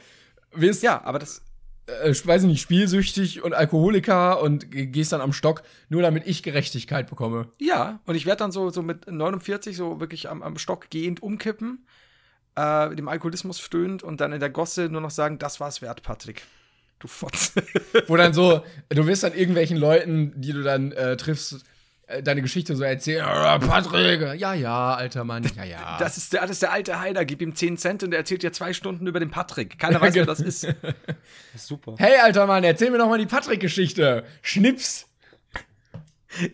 Speaker 2: wirst,
Speaker 3: Ja, aber das.
Speaker 2: Äh, ich weiß nicht, spielsüchtig und Alkoholiker und ge- gehst dann am Stock, nur damit ich Gerechtigkeit bekomme.
Speaker 3: Ja, und ich werde dann so, so mit 49 so wirklich am, am Stock gehend umkippen, äh, dem Alkoholismus stöhnt und dann in der Gosse nur noch sagen, das war's wert, Patrick. Du Fotz.
Speaker 2: Wo dann so, (laughs) du wirst dann irgendwelchen Leuten, die du dann äh, triffst, deine Geschichte so erzählen. "Ah, Patrick, ja, ja, alter Mann, ja, ja. (laughs)
Speaker 3: Das ist, der, das ist der alte Heider, gib ihm 10 Cent und er erzählt dir zwei Stunden über den Patrick. Keiner weiß, wer das ist. Das ist super.
Speaker 2: hey, alter Mann, erzähl mir doch mal die Patrick-Geschichte. Schnips.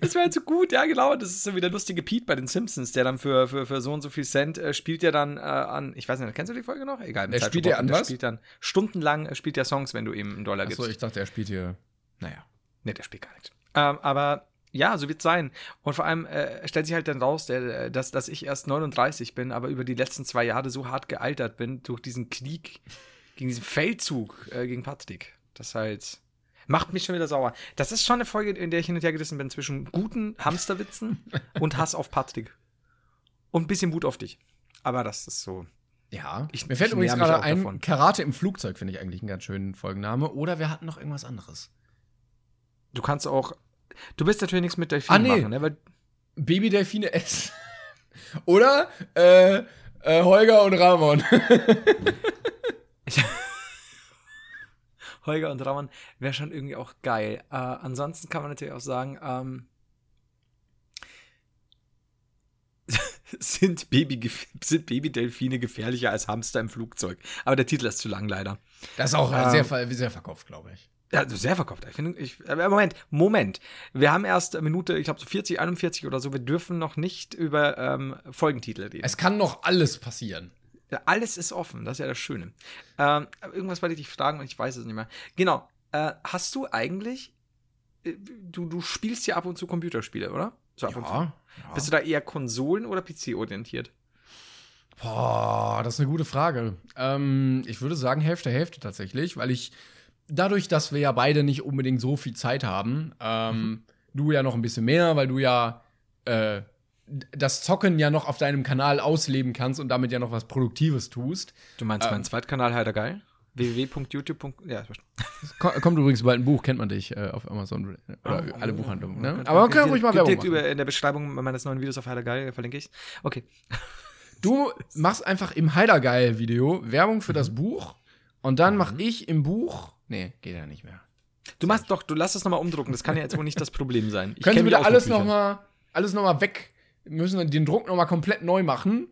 Speaker 3: Das wäre halt so gut, ja, genau. Das ist so wie der lustige Pete bei den Simpsons, der dann für, für, für so und so viel Cent äh, spielt ja dann äh, an, ich weiß nicht, kennst du die Folge noch? Egal.
Speaker 2: Der spielt ja an
Speaker 3: Der
Speaker 2: was?
Speaker 3: spielt dann stundenlang, äh, spielt ja Songs, wenn du ihm einen Dollar gibst.
Speaker 2: Achso, ich dachte, er spielt hier. Naja.
Speaker 3: Nee, der spielt gar nichts. Ähm, aber ja, so wird's sein. Und vor allem äh, stellt sich halt dann raus, der, äh, dass, dass ich erst 39 bin, aber über die letzten zwei Jahre so hart gealtert bin durch diesen Krieg, gegen diesen Feldzug äh, gegen Patrick. Das halt macht mich schon wieder sauer. Das ist schon eine Folge, in der ich hin und her gerissen bin zwischen guten Hamsterwitzen (laughs) und Hass auf Patrick. Und ein bisschen Wut auf dich. Aber das ist so.
Speaker 2: Ja.
Speaker 3: Ich-
Speaker 2: Mir fällt
Speaker 3: ich
Speaker 2: übrigens gerade ein,
Speaker 3: davon.
Speaker 2: Karate im Flugzeug finde ich eigentlich einen ganz schönen Folgenname. Oder wir hatten noch irgendwas anderes.
Speaker 3: Du kannst auch. Du willst natürlich nichts mit Delfinen
Speaker 2: Ah, nee.
Speaker 3: machen, ne? Weil
Speaker 2: Babydelfine S. (laughs) Oder äh, äh, Holger und Ramon. (laughs)
Speaker 3: Holger und Ramon wäre schon irgendwie auch geil. Äh, ansonsten kann man natürlich auch sagen, ähm, (laughs) sind, Baby, sind Babydelfine gefährlicher als Hamster im Flugzeug? Aber der Titel ist zu lang, leider.
Speaker 2: Das ist auch
Speaker 3: Ähm.
Speaker 2: sehr, sehr verkauft, glaube ich.
Speaker 3: Ja, sehr verkauft. Ich finde, ich, aber Moment, Moment. Wir haben erst eine Minute, ich glaube so 40, 41 oder so. Wir dürfen noch nicht über ähm, Folgentitel reden.
Speaker 2: Es kann noch alles passieren.
Speaker 3: Ja, alles ist offen, das ist ja das Schöne. Ähm, irgendwas wollte ich dich fragen und ich weiß es nicht mehr. Genau. Äh, hast du eigentlich. äh, Du, du spielst ja ab und zu Computerspiele, oder? So ab und zu.
Speaker 2: Ja.
Speaker 3: Bist du da eher Konsolen- oder PC-orientiert?
Speaker 2: Boah, das ist eine gute Frage. Ähm, ich würde sagen Hälfte, Hälfte tatsächlich, weil ich dadurch, dass wir ja beide nicht unbedingt so viel Zeit haben, ähm, du ja noch ein bisschen mehr, weil du ja äh, das Zocken ja noch auf deinem Kanal ausleben kannst und damit ja noch was Produktives tust.
Speaker 3: Du meinst
Speaker 2: Ähm.
Speaker 3: meinen Zweitkanal Heider Geil? www.youtube. Ja, (laughs)
Speaker 2: Kommt übrigens bald ein Buch, kennt man dich äh, auf Amazon oder
Speaker 3: Oh,
Speaker 2: alle
Speaker 3: oh,
Speaker 2: Buchhandlungen. Ne? Aber man kann ruhig mal Werbung machen.
Speaker 3: über in der Beschreibung meines neuen Videos auf Heider Geil verlinke ich. Okay. (laughs)
Speaker 2: Du machst einfach im Heidergeil-Video Werbung für das Buch und dann mache ich im Buch. Nee, geht ja nicht mehr.
Speaker 3: Du machst doch, du lass es nochmal umdrucken. Das kann ja jetzt wohl nicht das Problem sein. Ich
Speaker 2: Können Sie bitte alles nochmal alles noch mal weg? Wir müssen den Druck nochmal komplett neu machen.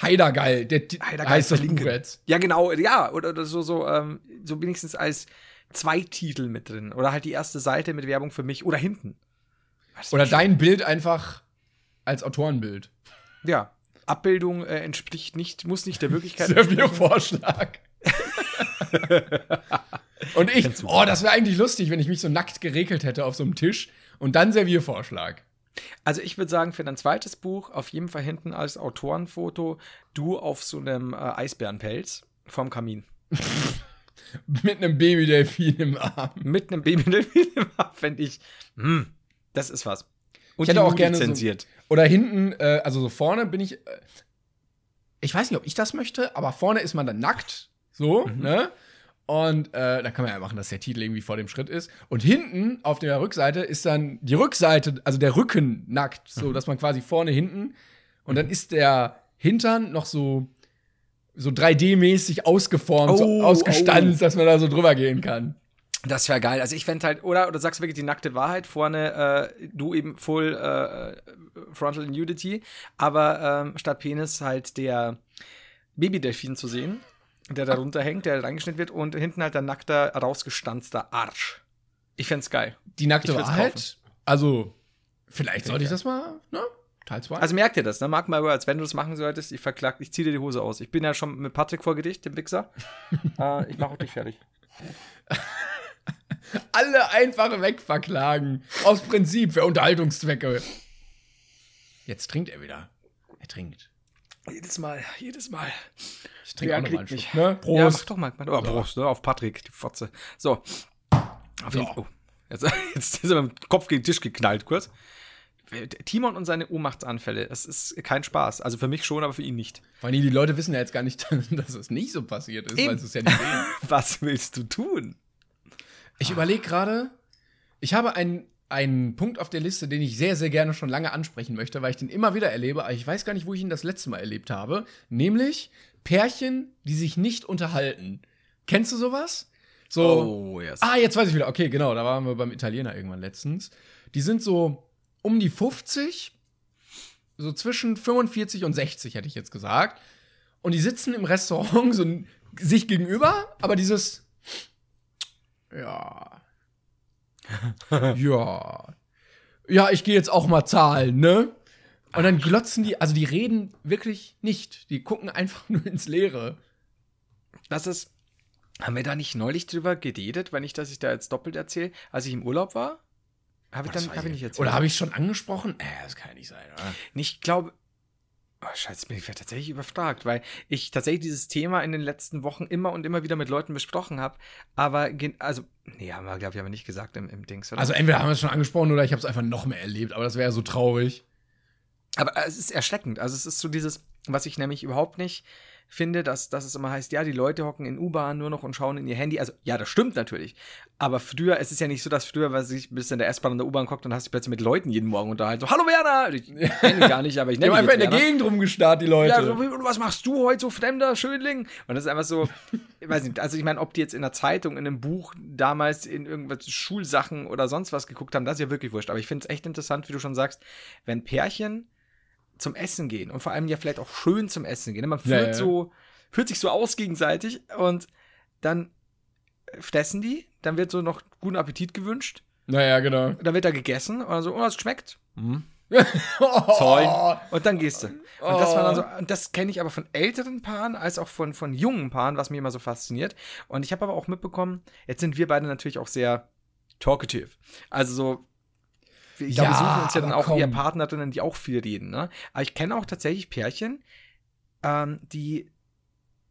Speaker 2: Heidergeil, der
Speaker 3: Heidergeil
Speaker 2: heißt das. Buch jetzt.
Speaker 3: Ja, genau, ja, oder, oder so, so, ähm, so wenigstens als zwei Titel mit drin. Oder halt die erste Seite mit Werbung für mich oder hinten. Was
Speaker 2: Oder dein Bild einfach als Autorenbild.
Speaker 3: Ja. Abbildung äh, entspricht nicht, muss nicht der (laughs) Wirklichkeit
Speaker 2: Serviervorschlag. (laughs) Und ich, oh, das wäre eigentlich lustig, wenn ich mich so nackt geregelt hätte auf so einem Tisch und dann Serviervorschlag.
Speaker 3: Also ich würde sagen, für dein zweites Buch auf jeden Fall hinten als Autorenfoto du auf so einem äh, Eisbärenpelz vorm Kamin. (laughs)
Speaker 2: Mit einem Babydelfin im Arm.
Speaker 3: Mit einem Babydelfin im Arm, fände ich, hm, das ist was.
Speaker 2: Und ich hätte auch gerne
Speaker 3: zensiert.
Speaker 2: So, oder hinten, äh, also so vorne bin ich, äh, ich weiß nicht, ob ich das möchte, aber vorne ist man dann nackt, so, mhm. ne? Und äh, da kann man ja machen, dass der Titel irgendwie vor dem Schritt ist. Und hinten auf der Rückseite ist dann die Rückseite, also der Rücken nackt, so mhm. dass man quasi vorne hinten und dann ist der Hintern noch so so 3D-mäßig ausgeformt, oh, so ausgestanzt, oh. dass man da so drüber gehen kann.
Speaker 3: Das wäre geil. Also ich fände halt, oder, oder sagst du wirklich die nackte Wahrheit, vorne äh, du eben Full äh, Frontal Nudity, aber ähm, statt Penis halt der Babydelfin zu sehen, der da runterhängt, der reingeschnitten wird und hinten halt der nackter, rausgestanzter Arsch. Ich fände es geil.
Speaker 2: Die nackte Wahrheit? Kaufen. Also, vielleicht sollte ich das mal, ne?
Speaker 3: Teil 2. Also merkt ihr das, ne? Mark my words, wenn du das machen solltest, ich verklag, ich zieh dir die Hose aus. Ich bin ja schon mit Patrick vor Gedicht, dem Wichser. (laughs) äh, ich mache auch dich fertig. (laughs)
Speaker 2: Alle einfach wegverklagen. Aus Prinzip, für Unterhaltungszwecke. Jetzt trinkt er wieder. Er trinkt.
Speaker 3: Jedes Mal, jedes Mal.
Speaker 2: Ich trinke ja, auch nochmal
Speaker 3: einen ne? Prost. Ja, mach doch mal. Oh, Prost, ne? Auf Patrick, die Fotze. So. Auf so. Oh. Jetzt, (laughs) jetzt ist er mit dem Kopf gegen den Tisch geknallt, kurz. Timon und seine Ohnmachtsanfälle, das ist kein Spaß. Also für mich schon, aber für ihn nicht.
Speaker 2: Vor allem, die Leute wissen ja jetzt gar nicht, (laughs) dass es nicht so passiert ist, Eben. weil sie es ja nicht sehen. (laughs)
Speaker 3: Was willst du tun?
Speaker 2: Ich überlege gerade, ich habe einen, einen Punkt auf der Liste, den ich sehr, sehr gerne schon lange ansprechen möchte, weil ich den immer wieder erlebe, aber ich weiß gar nicht, wo ich ihn das letzte Mal erlebt habe. Nämlich Pärchen, die sich nicht unterhalten. Kennst du sowas? So, oh, yes. Ah, jetzt weiß ich wieder. Okay, genau, da waren wir beim Italiener irgendwann letztens. Die sind so um die 50, so zwischen 45 und 60, hätte ich jetzt gesagt. Und die sitzen im Restaurant (laughs) so sich gegenüber, aber dieses ja. (laughs) ja. Ja, ich gehe jetzt auch mal zahlen, ne? Und dann glotzen die, also die reden wirklich nicht. Die gucken einfach (laughs) nur ins Leere.
Speaker 3: Das ist. Haben wir da nicht neulich drüber geredet, wenn ich das ich da jetzt doppelt erzähle, als ich im Urlaub war?
Speaker 2: Habe ich dann hab ich nicht erzählt. Oder habe ich schon angesprochen? Äh, das kann ja nicht sein, oder?
Speaker 3: Ich glaube, Oh, Scheiße, bin ich tatsächlich überfragt, weil ich tatsächlich dieses Thema in den letzten Wochen immer und immer wieder mit Leuten besprochen habe. Aber, also, nee, haben wir, glaube ich, aber nicht gesagt im, im Dings.
Speaker 2: Oder? Also, entweder haben wir es schon angesprochen oder ich habe es einfach noch mehr erlebt, aber das wäre ja so traurig.
Speaker 3: Aber es ist erschreckend. Also, es ist so dieses, was ich nämlich überhaupt nicht finde, dass, dass es immer heißt, ja, die Leute hocken in U-Bahn nur noch und schauen in ihr Handy. Also, ja, das stimmt natürlich. Aber früher, es ist ja nicht so, dass früher, weil sich bis in der S-Bahn und der U-Bahn guckt, dann hast du plötzlich mit Leuten jeden Morgen unterhalten. So, hallo Werner! Ich (laughs) kenne gar nicht, aber ich nenne
Speaker 2: Die haben einfach in der Gegend rumgestarrt, die Leute. Ja,
Speaker 3: so, was machst du heute so fremder Schönling? Und das ist einfach so, ich weiß nicht, also ich meine, ob die jetzt in der Zeitung, in einem Buch damals in irgendwelche Schulsachen oder sonst was geguckt haben, das ist ja wirklich wurscht. Aber ich finde es echt interessant, wie du schon sagst, wenn Pärchen zum Essen gehen und vor allem ja vielleicht auch schön zum Essen gehen. Man führt ja, ja. so, führt sich so aus gegenseitig und dann fressen die, dann wird so noch guten Appetit gewünscht.
Speaker 2: Naja, genau.
Speaker 3: Dann wird da gegessen und so, oh, es schmeckt. Mhm. (laughs) (laughs) Toll. Und dann gehst du. Und das war dann so, und das kenne ich aber von älteren Paaren als auch von, von jungen Paaren, was mich immer so fasziniert. Und ich habe aber auch mitbekommen, jetzt sind wir beide natürlich auch sehr talkative. Also so, ich glaube, ja, wir suchen uns ja dann auch komm. eher Partnerinnen, die auch viel reden. Ne? Aber ich kenne auch tatsächlich Pärchen, ähm, die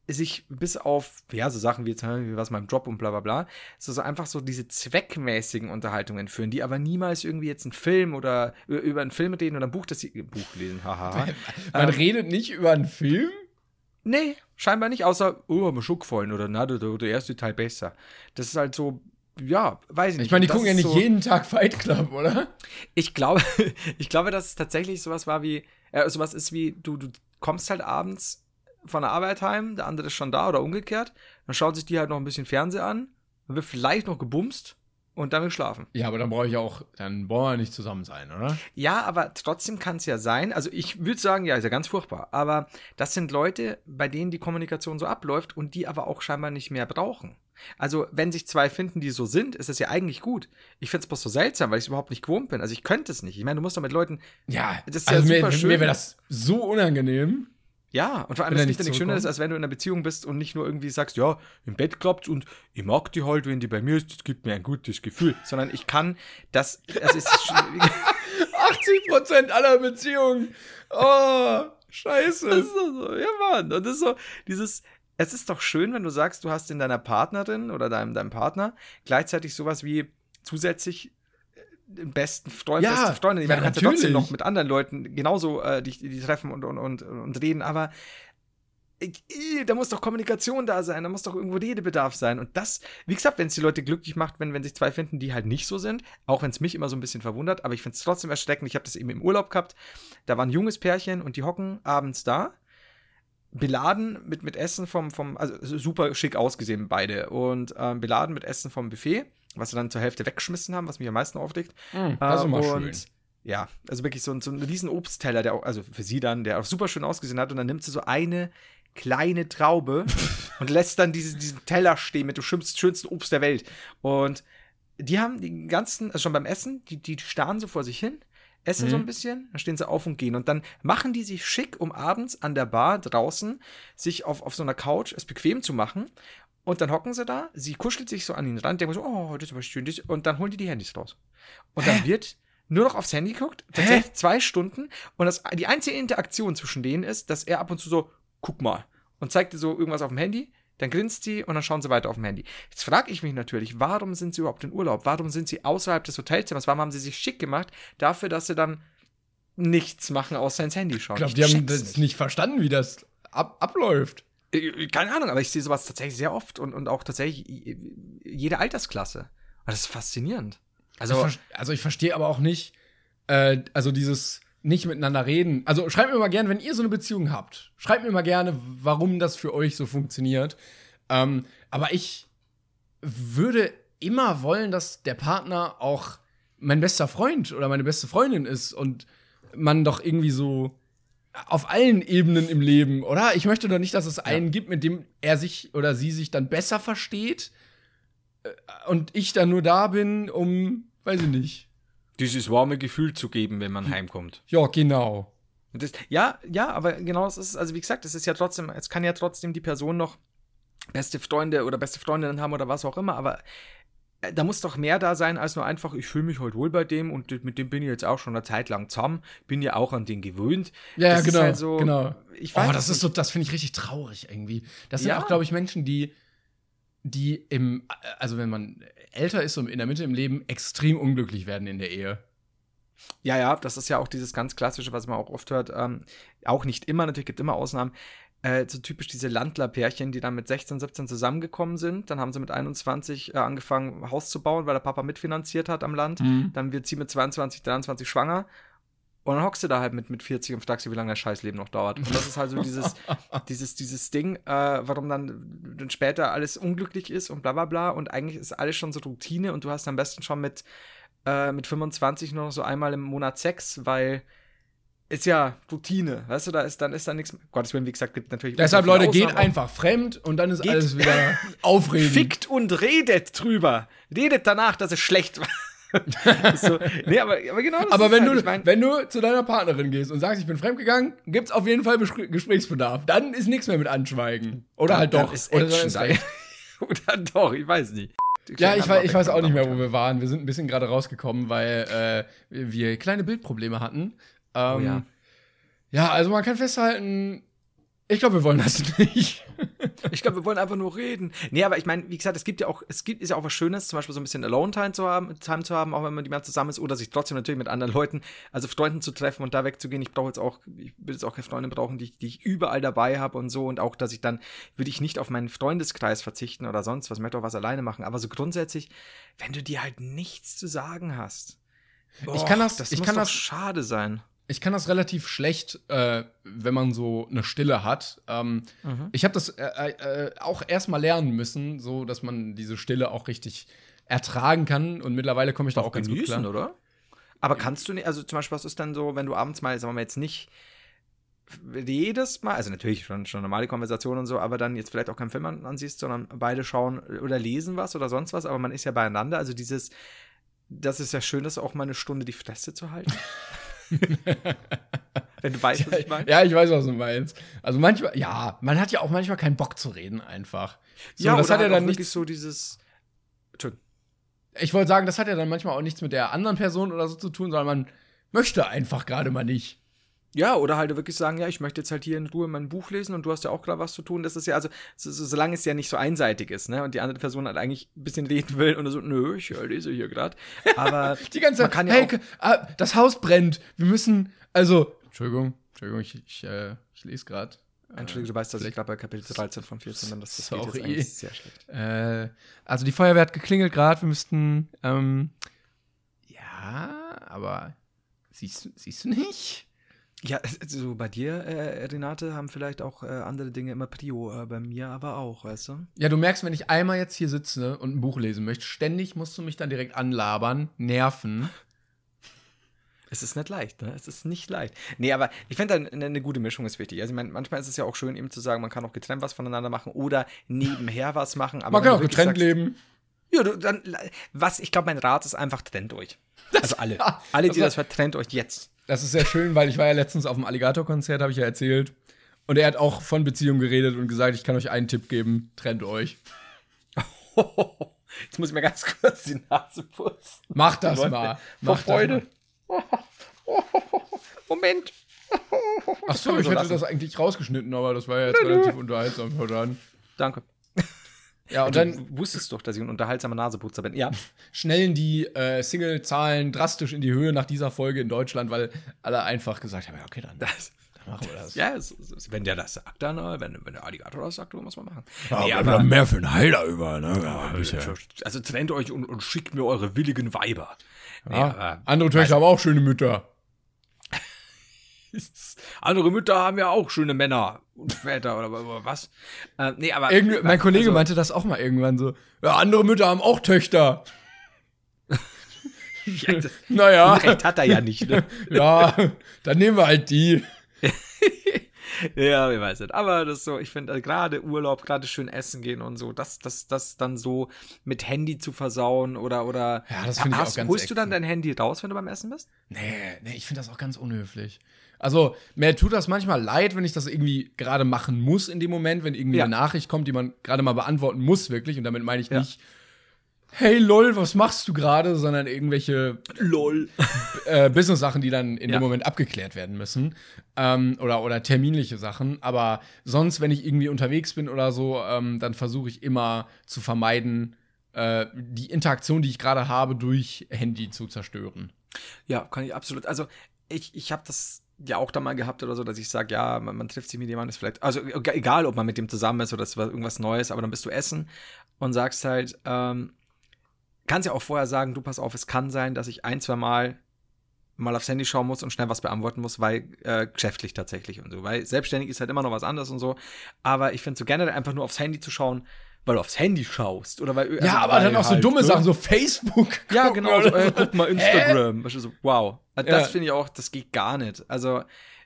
Speaker 3: sich bis auf, ja, so Sachen wie jetzt, wie was meinem Job und bla bla bla, so, so einfach so diese zweckmäßigen Unterhaltungen führen, die aber niemals irgendwie jetzt einen Film oder über einen Film reden oder ein Buch, das sie, Buch lesen, haha. (laughs)
Speaker 2: Man ähm, redet nicht über einen Film?
Speaker 3: Nee, scheinbar nicht, außer, oh, haben wir Schuckvollen oder na, der, der erste Teil besser. Das ist halt so, ja, weiß ich nicht.
Speaker 2: Ich meine, die gucken ja nicht so, jeden Tag Fight Club, oder?
Speaker 3: Ich glaube, (laughs) ich glaube, dass es tatsächlich sowas war wie, äh, sowas ist wie, du, du kommst halt abends von der Arbeit heim, der andere ist schon da oder umgekehrt, dann schaut sich die halt noch ein bisschen Fernseher an, dann wird vielleicht noch gebumst und dann will schlafen.
Speaker 2: Ja, aber dann brauche ich auch, dann wollen wir nicht zusammen sein, oder?
Speaker 3: Ja, aber trotzdem kann es ja sein, also ich würde sagen, ja, ist ja ganz furchtbar, aber das sind Leute, bei denen die Kommunikation so abläuft und die aber auch scheinbar nicht mehr brauchen. Also, wenn sich zwei finden, die so sind, ist das ja eigentlich gut. Ich finde es bloß so seltsam, weil ich es überhaupt nicht gewohnt bin. Also, ich könnte es nicht. Ich meine, du musst doch mit Leuten.
Speaker 2: Ja, das ist also ja super mir, schön. Mir wäre das so unangenehm.
Speaker 3: Ja, und vor allem, es
Speaker 2: nicht
Speaker 3: nichts Schöneres, als wenn du in einer Beziehung bist und nicht nur irgendwie sagst, ja, im Bett klappt's und ich mag die halt, wenn die bei mir ist, das gibt mir ein gutes Gefühl. Sondern ich kann das, das ist,
Speaker 2: 80% (laughs) (laughs) aller Beziehungen. Oh, scheiße.
Speaker 3: das ist so, ja Mann. Und das ist so, dieses, es ist doch schön, wenn du sagst, du hast in deiner Partnerin oder deinem, deinem Partner gleichzeitig sowas wie zusätzlich äh, den besten Freund,
Speaker 2: Ja,
Speaker 3: beste Freundin. Ich
Speaker 2: ja,
Speaker 3: meine, du kannst ja trotzdem noch mit anderen Leuten genauso äh, die, die treffen und, und, und, und reden, aber ich, ich, da muss doch Kommunikation da sein, da muss doch irgendwo Redebedarf sein. Und das, wie gesagt, wenn es die Leute glücklich macht, wenn, wenn sich zwei finden, die halt nicht so sind, auch wenn es mich immer so ein bisschen verwundert, aber ich finde es trotzdem erschreckend. Ich habe das eben im Urlaub gehabt. Da war ein junges Pärchen und die hocken abends da, beladen mit, mit Essen vom, vom, also super schick ausgesehen beide und ähm, beladen mit Essen vom Buffet, was sie dann zur Hälfte weggeschmissen haben, was mich am meisten aufregt.
Speaker 2: Hm, das ist immer
Speaker 3: Äh, und
Speaker 2: schön.
Speaker 3: ja, also wirklich so, ein- so ein riesen Obstteller, der auch, also für sie dann, der auch super schön ausgesehen hat. Und dann nimmt sie so eine kleine Traube (laughs) und lässt dann diese, diesen Teller stehen mit dem schönsten, schönsten Obst der Welt. Und die haben den ganzen, also schon beim Essen, die, die starren so vor sich hin, essen so
Speaker 2: Mhm.
Speaker 3: ein bisschen, dann stehen sie auf und gehen. Und dann machen die sich schick, um abends an der Bar draußen sich auf, auf so einer Couch es bequem zu machen. Und dann hocken sie da, sie kuschelt sich so an den Rand, denken so, oh, das ist aber schön. Das, und dann holen die die Handys raus. Und dann wird nur noch aufs Handy geguckt, tatsächlich zwei Stunden. Und das, die einzige Interaktion zwischen denen ist, dass er ab und zu so, guck mal, und zeigt dir so irgendwas auf dem Handy, dann grinst sie und dann schauen sie weiter auf dem Handy. Jetzt frage ich mich natürlich, warum sind sie überhaupt in Urlaub? Warum sind sie außerhalb des Hotelzimmers? Warum haben sie sich schick gemacht dafür, dass sie dann nichts machen, außer ins Handy schauen?
Speaker 2: Ich glaube, die haben das nicht verstanden, wie das ab abläuft.
Speaker 3: Äh, Keine Ahnung, aber ich sehe sowas tatsächlich sehr oft und, und auch tatsächlich äh, jede Altersklasse. Und das ist faszinierend.
Speaker 2: Also,
Speaker 3: also
Speaker 2: ich verstehe aber auch nicht, äh, also dieses nicht miteinander reden. Also schreibt mir mal gerne, wenn ihr so eine Beziehung habt, schreibt mir mal gerne, warum das für euch so funktioniert. Ähm, aber ich würde immer wollen, dass der Partner auch mein bester Freund oder meine beste Freundin ist und man doch irgendwie so auf allen Ebenen im Leben, oder? Ich möchte doch nicht, dass es einen gibt, mit dem er sich oder sie sich dann besser versteht äh, und ich dann nur da bin, um, weiß ich nicht.
Speaker 3: Dieses warme Gefühl zu geben, wenn man heimkommt.
Speaker 2: Ja, genau.
Speaker 3: Das, ja, ja, aber genau das ist, also wie gesagt, es ist ja trotzdem, es kann ja trotzdem die Person noch beste Freunde oder beste Freundinnen haben oder was auch immer, aber äh, da muss doch mehr da sein, als nur einfach, ich fühle mich heute wohl bei dem und mit dem bin ich jetzt auch schon eine Zeit lang zusammen, bin ja auch an den gewöhnt.
Speaker 2: Ja,
Speaker 3: Das ist
Speaker 2: genau.
Speaker 3: halt so-
Speaker 2: genau.
Speaker 3: Ich weiß
Speaker 2: oh, das ist so, das finde ich richtig traurig irgendwie. Das sind
Speaker 3: Ja.
Speaker 2: auch, glaube ich, Menschen, die, die im, also wenn man älter ist und in der Mitte im Leben, extrem unglücklich werden in der Ehe.
Speaker 3: Ja, ja, das ist ja auch dieses ganz klassische, was man auch oft hört. Ähm, auch nicht immer, natürlich gibt immer Ausnahmen. Äh, so typisch diese Landlerpärchen, die dann mit 16, 17 zusammengekommen sind. Dann haben sie mit 21 äh, angefangen, Haus zu bauen, weil der Papa mitfinanziert hat am Land.
Speaker 2: Mhm.
Speaker 3: Dann wird sie mit 22, 23 schwanger. Und dann hockst du da halt mit, mit 40 und fragst sie, wie lange das Scheißleben noch dauert. Und das ist halt so dieses, (laughs) dieses, dieses Ding, äh, warum dann, dann später alles unglücklich ist und bla bla bla. Und eigentlich ist alles schon so Routine und du hast am besten schon mit, äh, mit 25 nur noch so einmal im Monat Sex, weil ist ja Routine, weißt du, da ist dann ist da nichts. Gottes Willen, wie gesagt, gibt natürlich.
Speaker 2: Deshalb, Leute, geht einfach fremd und dann ist
Speaker 3: Geht-
Speaker 2: alles wieder (laughs) aufregend.
Speaker 3: Fickt und redet drüber. Redet danach, dass es schlecht war. (laughs) So, nee, aber, aber genau das
Speaker 2: Aber
Speaker 3: ist
Speaker 2: wenn,
Speaker 3: halt,
Speaker 2: du,
Speaker 3: ich mein,
Speaker 2: wenn du zu deiner Partnerin gehst und sagst, ich bin fremdgegangen, gibt's auf jeden Fall Bespr- Gesprächsbedarf. Dann ist nichts mehr mit Anschweigen. Oder halt doch.
Speaker 3: Ist
Speaker 2: Oder ist recht. (laughs)
Speaker 3: Oder doch, ich weiß nicht.
Speaker 2: Ja, ich, weiß, ich weiß auch nicht mehr, wo wir waren. Wir sind ein bisschen gerade rausgekommen, weil äh, wir kleine Bildprobleme hatten. Ähm,
Speaker 3: Oh ja.
Speaker 2: ja, also man kann festhalten, ich glaube, wir wollen das nicht. (laughs)
Speaker 3: Ich glaube, wir wollen einfach nur reden. Nee, aber ich meine, wie gesagt, es gibt ja auch, es gibt, ist ja auch was Schönes, zum Beispiel so ein bisschen Alone-Time zu haben, Time zu haben, auch wenn man die mal zusammen ist, oder sich trotzdem natürlich mit anderen Leuten, also Freunden zu treffen und da wegzugehen. Ich brauche jetzt auch, ich will jetzt auch keine Freunde brauchen, die, ich- die ich überall dabei habe und so. Und auch, dass ich dann, würde ich nicht auf meinen Freundeskreis verzichten oder sonst was, möchte auch was alleine machen. Aber so grundsätzlich, wenn du dir halt nichts zu sagen hast.
Speaker 2: Ich kann das-
Speaker 3: das
Speaker 2: ich
Speaker 3: muss
Speaker 2: kann
Speaker 3: doch
Speaker 2: das-
Speaker 3: schade sein.
Speaker 2: Ich kann das relativ schlecht, äh, wenn man so eine Stille hat. Ähm, Ich habe das äh, äh, auch erstmal lernen müssen, so dass man diese Stille auch richtig ertragen kann. Und mittlerweile komme ich da auch ganz gut klar.
Speaker 3: oder? Aber kannst du nicht, also zum Beispiel, was ist denn so, wenn du abends mal, sagen wir mal jetzt nicht jedes Mal, also natürlich schon, schon normale Konversation und so, aber dann jetzt vielleicht auch keinen Film an, ansiehst, sondern beide schauen oder lesen was oder sonst was, aber man ist ja beieinander, also dieses, das ist ja schön, dass auch mal eine Stunde die Fresse zu halten. (laughs) (laughs) Wenn du weißt, was ich meine.
Speaker 2: Ja, ich weiß, was du meinst. Also manchmal, ja, man hat ja auch manchmal keinen Bock zu reden einfach. So,
Speaker 3: ja,
Speaker 2: das hat ja
Speaker 3: halt
Speaker 2: dann nichts.
Speaker 3: so dieses.
Speaker 2: Ich wollte sagen, das hat ja dann manchmal auch nichts mit der anderen Person oder so zu tun, sondern man möchte einfach gerade mal nicht.
Speaker 3: Ja, oder halt wirklich sagen, ja, ich möchte jetzt halt hier in Ruhe mein Buch lesen und du hast ja auch gerade was zu tun. Das ist ja, also, so, so, solange es ja nicht so einseitig ist, ne? Und die andere Person halt eigentlich ein bisschen reden will und so, nö, ich äh, lese hier gerade. Aber (laughs)
Speaker 2: Die ganze
Speaker 3: man
Speaker 2: Zeit,
Speaker 3: kann ja
Speaker 2: hey, k- ah, das Haus brennt. Wir müssen, also, Entschuldigung, Entschuldigung, ich, ich, äh, ich lese gerade.
Speaker 3: Entschuldigung, du weißt, dass ich gerade bei Kapitel 13 von 14 bin, das, das geht jetzt
Speaker 2: Sorry.
Speaker 3: sehr schlecht.
Speaker 2: Äh, also die Feuerwehr hat geklingelt gerade. Wir müssten, ähm, ja, aber siehst, siehst du nicht?
Speaker 3: Ja, also bei dir, äh, Renate, haben vielleicht auch äh, andere Dinge immer Prio, äh, bei mir aber auch, weißt du?
Speaker 2: Ja, du merkst, wenn ich einmal jetzt hier sitze und ein Buch lesen möchte, ständig musst du mich dann direkt anlabern, nerven. (laughs)
Speaker 3: Es ist nicht leicht, ne? Es ist nicht leicht. Nee, aber ich finde, eine, eine gute Mischung ist wichtig. Also, ich meine, manchmal ist es ja auch schön, eben zu sagen, man kann auch getrennt was voneinander machen oder nebenher was machen. Aber
Speaker 2: Man kann auch getrennt
Speaker 3: sagst,
Speaker 2: leben.
Speaker 3: Ja, du, dann, was, ich glaube, mein Rat ist einfach, trennt euch. (laughs) Also alle.
Speaker 2: Ja,
Speaker 3: alle,
Speaker 2: das
Speaker 3: die
Speaker 2: war-
Speaker 3: das hört, trennt euch jetzt.
Speaker 2: Das ist sehr schön, weil ich war ja letztens auf dem Alligator-Konzert, habe ich ja erzählt. Und er hat auch von Beziehung geredet und gesagt, ich kann euch einen Tipp geben, trennt euch. (laughs)
Speaker 3: Jetzt muss ich mir ganz kurz die Nase putzen.
Speaker 2: Macht das
Speaker 3: Leute,
Speaker 2: mal.
Speaker 3: Vor
Speaker 2: Macht das
Speaker 3: Freude.
Speaker 2: mal. (laughs)
Speaker 3: Moment.
Speaker 2: Ach so, ich
Speaker 3: So
Speaker 2: hätte
Speaker 3: lassen.
Speaker 2: das eigentlich rausgeschnitten, aber das war ja jetzt relativ unterhaltsam.
Speaker 3: Danke.
Speaker 2: Ja, und
Speaker 3: Du
Speaker 2: dann
Speaker 3: wusstest doch, dass ich ein unterhaltsamer Naseputzer bin. Ja.
Speaker 2: schnellen die äh, Single-Zahlen drastisch in die Höhe nach dieser Folge in Deutschland, weil alle einfach gesagt haben, ja, okay, dann,
Speaker 3: Das,
Speaker 2: dann machen wir das.
Speaker 3: ja, es, es, wenn der das sagt, dann, äh, wenn, wenn der Alligator das sagt, dann muss man machen.
Speaker 2: Ja,
Speaker 3: Nee, aber-
Speaker 2: haben mehr für einen Heiler über, ne? Ja, bisher.
Speaker 3: Also trennt euch und, und schickt mir eure willigen Weiber. Nee,
Speaker 2: Ja,
Speaker 3: aber
Speaker 2: andere Töchter haben auch schöne Mütter. (laughs)
Speaker 3: andere Mütter haben ja auch schöne Männer und Väter oder, was. Äh, nee, aber
Speaker 2: Irgend, mein Kollege
Speaker 3: also,
Speaker 2: meinte das auch mal irgendwann so. Ja, andere Mütter haben auch Töchter. (laughs)
Speaker 3: ja, das,
Speaker 2: Naja, (laughs)
Speaker 3: Recht hat er ja nicht, ne?
Speaker 2: ja, dann nehmen wir halt die.
Speaker 3: ja, ich weiß nicht. Aber das ist so, ich finde, äh, gerade Urlaub, gerade schön essen gehen und so, das, das, das dann so mit Handy zu versauen oder, oder.
Speaker 2: Ja, das finde ich auch ganz
Speaker 3: Holst du dann dein Handy raus, wenn du beim Essen bist?
Speaker 2: Nee, nee, ich finde das auch ganz unhöflich. Also, mir tut das manchmal leid, wenn ich das irgendwie gerade machen muss in dem Moment, wenn irgendwie
Speaker 3: Ja.
Speaker 2: eine Nachricht kommt, die man gerade mal beantworten muss, wirklich. Und damit meine ich
Speaker 3: Ja.
Speaker 2: nicht, hey lol, was machst du gerade, sondern irgendwelche
Speaker 3: Lol. (laughs)
Speaker 2: äh, Business-Sachen, die dann in
Speaker 3: Ja.
Speaker 2: dem Moment abgeklärt werden müssen. Ähm, oder, oder terminliche Sachen. Aber sonst, wenn ich irgendwie unterwegs bin oder so, ähm, dann versuche ich immer zu vermeiden, äh, die Interaktion, die ich gerade habe, durch Handy zu zerstören.
Speaker 3: Ja, kann ich absolut. Also, ich, ich habe das ja auch da mal gehabt oder so, dass ich sage, ja, man, man trifft sich mit jemandem, ist vielleicht, also egal, ob man mit dem zusammen ist oder es war irgendwas Neues, aber dann bist du essen und sagst halt, ähm, kannst ja auch vorher sagen, du pass auf, es kann sein, dass ich ein, zwei Mal mal aufs Handy schauen muss und schnell was beantworten muss, weil äh, geschäftlich tatsächlich und so, weil selbstständig ist halt immer noch was anderes und so, aber ich finde so generell einfach nur aufs Handy zu schauen, weil du aufs Handy schaust oder weil
Speaker 2: ja,
Speaker 3: also
Speaker 2: aber
Speaker 3: weil
Speaker 2: dann auch so
Speaker 3: halt,
Speaker 2: dumme
Speaker 3: ne?
Speaker 2: Sachen, so Facebook. (laughs)
Speaker 3: Ja, genau. So, äh,
Speaker 2: so.
Speaker 3: guck mal Instagram. So, wow. Also Das
Speaker 2: Ja.
Speaker 3: finde ich auch, das geht gar nicht. Also,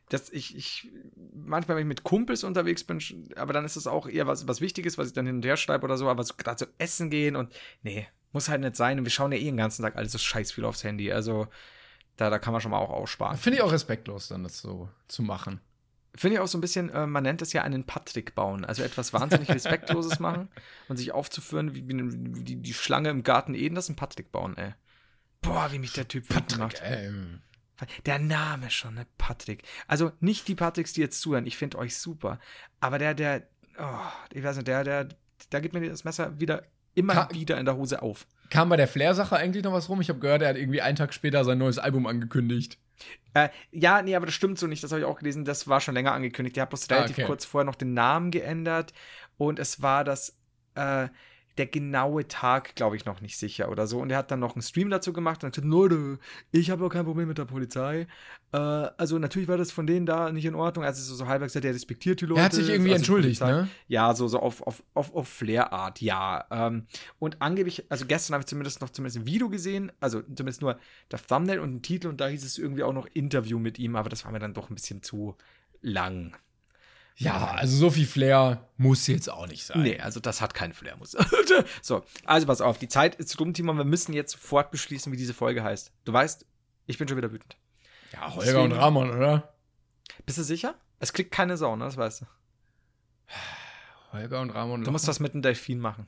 Speaker 3: das, ich, ich, manchmal, wenn ich mit Kumpels unterwegs bin, aber dann ist es auch eher was, was Wichtiges, was ich dann hin und her schreibe oder so, aber so gerade so essen gehen und nee, muss halt nicht sein. Und wir schauen ja eh den ganzen Tag alles so scheiß viel aufs Handy. Also, da, da kann man schon mal auch aussparen.
Speaker 2: Finde ich auch respektlos, dann das so zu machen.
Speaker 3: Finde ich auch so ein bisschen, äh, man nennt es ja einen Patrick bauen. Also etwas wahnsinnig (laughs) Respektloses machen und sich aufzuführen wie, wie, die, die Schlange im Garten Eden, das ist ein Patrick bauen, ey. Boah, wie mich der Typ wütend macht.
Speaker 2: ähm,
Speaker 3: Der Name schon, ne? Patrick. Also nicht die Patricks, die jetzt zuhören. Ich finde euch super. Aber der, der, oh, ich weiß nicht, der, der, da gibt mir das Messer wieder immer
Speaker 2: Ka-
Speaker 3: wieder in der Hose auf.
Speaker 2: kam bei der Flair-Sache eigentlich noch was rum? Ich habe gehört, er hat irgendwie einen Tag später sein neues Album angekündigt.
Speaker 3: Äh, ja, nee, aber das stimmt so nicht. Das habe ich auch gelesen. Das war schon länger angekündigt. Der hat bloß
Speaker 2: Ah,
Speaker 3: relativ
Speaker 2: okay.
Speaker 3: kurz vorher noch den Namen geändert. Und es war das, äh, der genaue Tag, glaube ich, noch nicht sicher oder so. Und er hat dann noch einen Stream dazu gemacht und hat gesagt, Leute, ich habe auch kein Problem mit der Polizei. Äh, also natürlich war das von denen da nicht in Ordnung. Also so, so halbwegs gesagt, der respektiert die Leute.
Speaker 2: er hat sich irgendwie
Speaker 3: also
Speaker 2: entschuldigt,
Speaker 3: Polizei.
Speaker 2: ne?
Speaker 3: Ja, so, so auf, auf, auf, auf Flair-Art, ja. Ähm, und angeblich, also gestern habe ich zumindest noch zumindest ein Video gesehen, also zumindest nur der Thumbnail und ein Titel und da hieß es irgendwie auch noch Interview mit ihm, aber das war mir dann doch ein bisschen zu lang.
Speaker 2: Ja, also so viel Flair muss jetzt auch nicht sein.
Speaker 3: Nee, also das hat keinen Flair, muss. (laughs) so, also pass auf, die Zeit ist rum, Timon, wir müssen jetzt sofort beschließen, wie diese Folge heißt. Du weißt, ich bin schon wieder wütend.
Speaker 2: Ja, Holger
Speaker 3: Deswegen-
Speaker 2: und Ramon, oder?
Speaker 3: Bist du sicher? Es kriegt keine Sau, ne? Das weißt du.
Speaker 2: Holger und Ramon.
Speaker 3: Du musst
Speaker 2: Locher.
Speaker 3: das mit einem Delfin machen.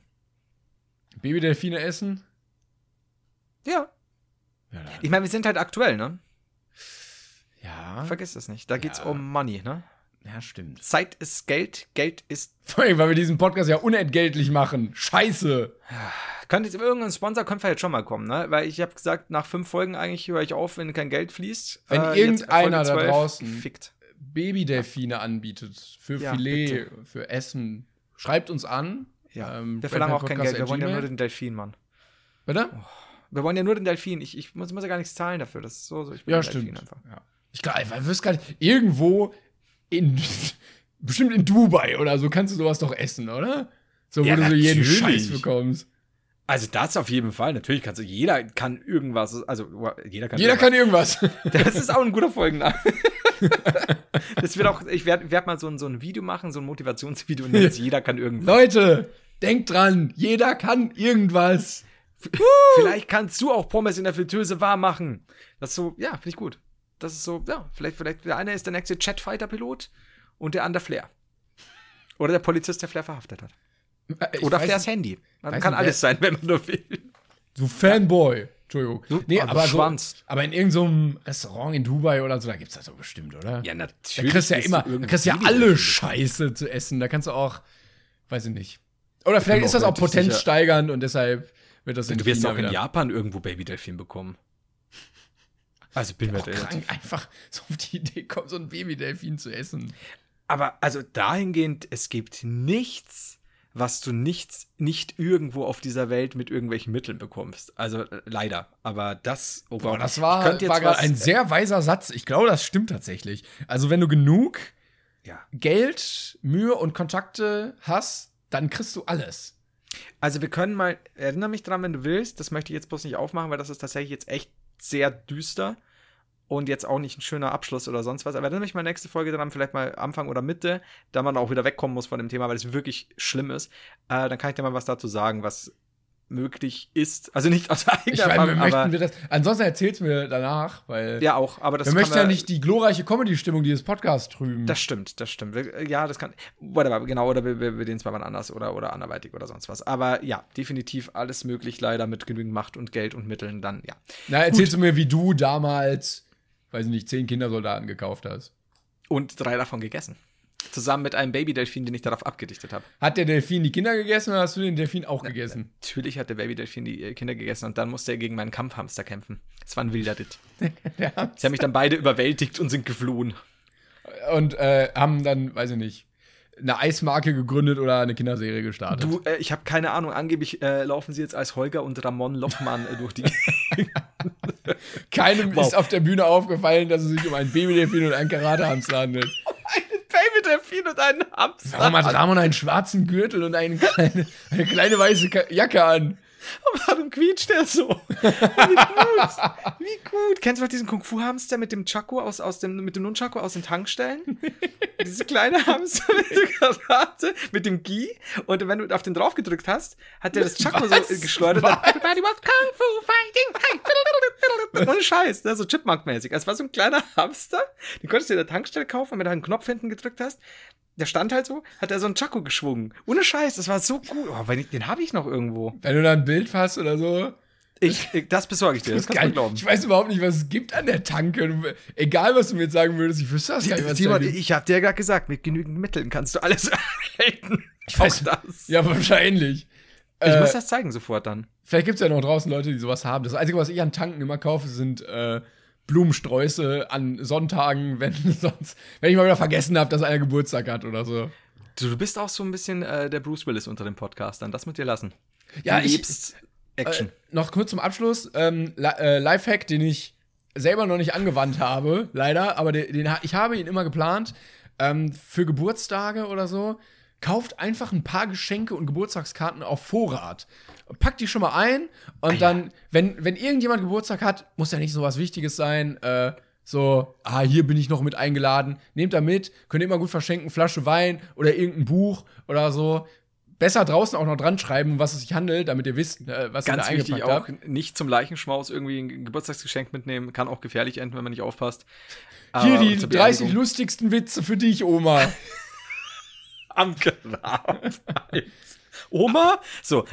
Speaker 2: Babydelfine essen?
Speaker 3: Ja.
Speaker 2: Ja,
Speaker 3: Ich meine, wir sind halt aktuell, ne?
Speaker 2: ja.
Speaker 3: Vergiss das nicht. Da geht's
Speaker 2: Ja.
Speaker 3: um Money, ne?
Speaker 2: Ja, stimmt.
Speaker 3: Zeit ist Geld, Geld ist. (laughs)
Speaker 2: Vor allem, weil wir diesen Podcast ja unentgeltlich machen. Scheiße.
Speaker 3: Könnte jetzt irgendein Sponsor könnte jetzt schon mal kommen, ne? Weil ich habe gesagt, nach fünf Folgen eigentlich höre ich auf, wenn kein Geld fließt.
Speaker 2: Wenn
Speaker 3: jetzt
Speaker 2: irgendeiner da
Speaker 3: 12
Speaker 2: draußen-
Speaker 3: Fickt.
Speaker 2: Babydelfine anbietet für
Speaker 3: Ja,
Speaker 2: Filet, für Essen, schreibt uns an.
Speaker 3: Ja.
Speaker 2: Ähm,
Speaker 3: wir verlangen auch kein Geld. Wir wollen ja nur den Delfin, Mann.
Speaker 2: Bitte?
Speaker 3: Wir wollen ja nur den Delfin. Ich, ich muss, muss ja gar nichts zahlen dafür. Das ist so, so. Ich will
Speaker 2: Ja,
Speaker 3: den Delfin
Speaker 2: stimmt.
Speaker 3: Einfach.
Speaker 2: Ja. Ich glaube, ich wüsste gar nicht, irgendwo in, (laughs) bestimmt in Dubai oder so kannst du sowas doch essen, oder? So, wo
Speaker 3: Ja,
Speaker 2: du so jeden. Scheiß bekommst.
Speaker 3: Also das auf jeden Fall. Natürlich kannst du, jeder kann irgendwas, also jeder kann
Speaker 2: Jeder kann irgendwas. (laughs)
Speaker 3: Das ist auch ein guter Folgenname. (laughs) das wird auch, ich werde werd mal so ein, so ein Video machen, so ein Motivationsvideo, und das jeder kann irgendwas.
Speaker 2: Leute, denkt dran, jeder kann irgendwas.
Speaker 3: Vielleicht kannst du auch Pommes in der Fritteuse warm machen. Das ist so, ja, finde ich gut. Das ist so, ja, vielleicht, vielleicht der eine ist der nächste Jetfighter-Pilot und der andere Flair. Oder der Polizist, der Flair verhaftet hat.
Speaker 2: Ich
Speaker 3: Oder Flairs
Speaker 2: nicht,
Speaker 3: Handy. Man kann
Speaker 2: nicht,
Speaker 3: alles sein, wenn man nur will.
Speaker 2: So Fanboy. Entschuldigung. Nee,
Speaker 3: Ah, du
Speaker 2: aber, so,
Speaker 3: Schwanz.
Speaker 2: aber in irgendeinem Restaurant in Dubai oder so, da gibt's das doch bestimmt, oder?
Speaker 3: Ja,
Speaker 2: Da
Speaker 3: natürlich.
Speaker 2: kriegst du ja immer,
Speaker 3: du
Speaker 2: da kriegst du ja alle Scheiße zu essen. Da kannst du auch, weiß ich nicht. Oder vielleicht ist das
Speaker 3: auch
Speaker 2: auch
Speaker 3: relativ
Speaker 2: Potenz
Speaker 3: sicher.
Speaker 2: steigernd und deshalb wird das in
Speaker 3: Du wirst
Speaker 2: China
Speaker 3: auch in
Speaker 2: wieder-
Speaker 3: Japan irgendwo Babydelfin bekommen. Also bin mir
Speaker 2: krank, einfach so auf die Idee kommt, so ein Babydelfin zu essen.
Speaker 3: Aber also dahingehend, es gibt nichts, was du nicht, nicht irgendwo auf dieser Welt mit irgendwelchen Mitteln bekommst. Also äh, leider. Aber das, oh,
Speaker 2: Boah, das war, war gerade ein sehr weiser Satz. Ich glaube, das stimmt tatsächlich. Also, wenn du genug
Speaker 3: Ja.
Speaker 2: Geld, Mühe und Kontakte hast, dann kriegst du alles.
Speaker 3: Also wir können mal, erinnere mich dran, wenn du willst. Das möchte ich jetzt bloß nicht aufmachen, weil das ist tatsächlich jetzt echt sehr düster. Und jetzt auch nicht ein schöner Abschluss oder sonst was. Aber erinnere mich mal nächste Folge dran, vielleicht mal Anfang oder Mitte, da man auch wieder wegkommen muss von dem Thema, weil es wirklich schlimm ist. Äh, dann kann ich dir mal was dazu sagen, was möglich ist. Also nicht aus (laughs) eigener
Speaker 2: Ich
Speaker 3: Erfahrung,
Speaker 2: möchten
Speaker 3: aber
Speaker 2: wir das. Ansonsten erzähl's mir danach, weil
Speaker 3: ja auch. Aber das
Speaker 2: wir möchten ja nicht die glorreiche Comedy-Stimmung dieses Podcasts trüben.
Speaker 3: Das stimmt, das stimmt. Wir- Ja, das kann. Whatever, genau, oder wir, wir, wir den zwar mal anders oder, oder anderweitig oder sonst was. Aber ja, definitiv alles möglich, leider mit genügend Macht und Geld und Mitteln dann, ja.
Speaker 2: Na, erzählst du mir, wie du damals, weiß ich nicht, zehn Kindersoldaten gekauft hast.
Speaker 3: Und drei davon gegessen. Zusammen mit einem Babydelfin, den ich darauf abgedichtet habe.
Speaker 2: Hat der Delfin die Kinder gegessen oder hast du den Delfin auch gegessen?
Speaker 3: Natürlich hat der Babydelfin die äh, Kinder gegessen und dann musste er gegen meinen Kampfhamster kämpfen. Es war ein wilder Ritt. (laughs) Sie haben mich dann beide überwältigt und sind geflohen.
Speaker 2: Und äh, haben dann, weiß ich nicht, eine Eismarke gegründet oder eine Kinderserie gestartet.
Speaker 3: Du, äh, ich habe keine Ahnung, angeblich äh, laufen sie jetzt als Holger und Ramon Lochmann äh, durch die. (laughs)
Speaker 2: Keinem
Speaker 3: Wow.
Speaker 2: ist auf der Bühne aufgefallen, dass es sich um einen Babydelfin und einen Karatehamster handelt.
Speaker 3: Babydelfin und einen Hamster.
Speaker 2: Warum hat Ramon einen schwarzen Gürtel und eine kleine, eine kleine weiße Jacke an? (laughs)
Speaker 3: Warum quietscht der so? (laughs) Wie gut. Wie gut. Kennst du noch diesen Kung-Fu-Hamster mit dem Chaco aus, aus dem, mit dem Nunchaku aus den Tankstellen? (laughs) Diese kleine Hamster mit der Karate, mit dem Gi. Und wenn du auf den drauf gedrückt hast, hat der das Chaco so geschleudert. Dann, Everybody was Kung Fu fighting. Ohne Scheiß, ne? so Chipmunk-mäßig. Es war so ein kleiner Hamster, den konntest du in der Tankstelle kaufen, wenn du einen Knopf hinten gedrückt hast. Der stand halt so, hat er so einen Chaco geschwungen. Ohne Scheiß, das war so gut. Oh, wenn ich, den habe ich noch irgendwo.
Speaker 2: Wenn du da ein Bild hast oder so.
Speaker 3: Ich, ich, das besorge ich dir, das kannst
Speaker 2: geil.
Speaker 3: du glauben.
Speaker 2: Ich weiß überhaupt nicht, was es gibt an der Tanke. Egal, was du mir jetzt sagen würdest, ich wüsste das gar nicht, was
Speaker 3: Simon, ich habe dir ja gerade gesagt, mit genügend Mitteln kannst du alles (laughs) erhalten.
Speaker 2: Ich weiß-
Speaker 3: Auch das.
Speaker 2: Ja, wahrscheinlich.
Speaker 3: Ich
Speaker 2: Äh,
Speaker 3: muss das zeigen sofort dann.
Speaker 2: Vielleicht gibt es ja noch draußen Leute, die sowas haben. Das Einzige, was ich an Tanken immer kaufe, sind äh, Blumensträuße an Sonntagen, (laughs) wenn sonst, wenn ich mal wieder vergessen habe, dass einer Geburtstag hat oder so.
Speaker 3: Du, bist auch so ein bisschen äh, der Bruce Willis unter den Podcastern. Das mit dir lassen.
Speaker 2: Ja,
Speaker 3: du
Speaker 2: ich-
Speaker 3: liebst Action.
Speaker 2: Äh, noch kurz zum Abschluss. Ähm, äh, Lifehack, den ich selber noch nicht angewandt habe, leider, aber den, den, ich habe ihn immer geplant. Ähm, für Geburtstage oder so. Kauft einfach ein paar Geschenke und Geburtstagskarten auf Vorrat. Packt die schon mal ein und dann, wenn, wenn irgendjemand Geburtstag hat, muss ja nicht so was Wichtiges sein. Äh, so, ah, hier bin ich noch mit eingeladen. Nehmt da mit, könnt ihr immer gut verschenken, Flasche Wein oder irgendein Buch oder so besser draußen auch noch dran schreiben, um was es sich handelt, damit ihr wisst, äh, was
Speaker 3: Ganz
Speaker 2: ihr da
Speaker 3: wichtig
Speaker 2: eingepackt
Speaker 3: auch,
Speaker 2: habt.
Speaker 3: nicht zum Leichenschmaus irgendwie ein Geburtstagsgeschenk mitnehmen. Kann auch gefährlich enden, wenn man nicht aufpasst.
Speaker 2: Hier
Speaker 3: Aber
Speaker 2: die
Speaker 3: zur
Speaker 2: 30
Speaker 3: Beerdigung-
Speaker 2: lustigsten Witze für dich, Oma. (laughs)
Speaker 3: am Grab. (laughs) Oma? So.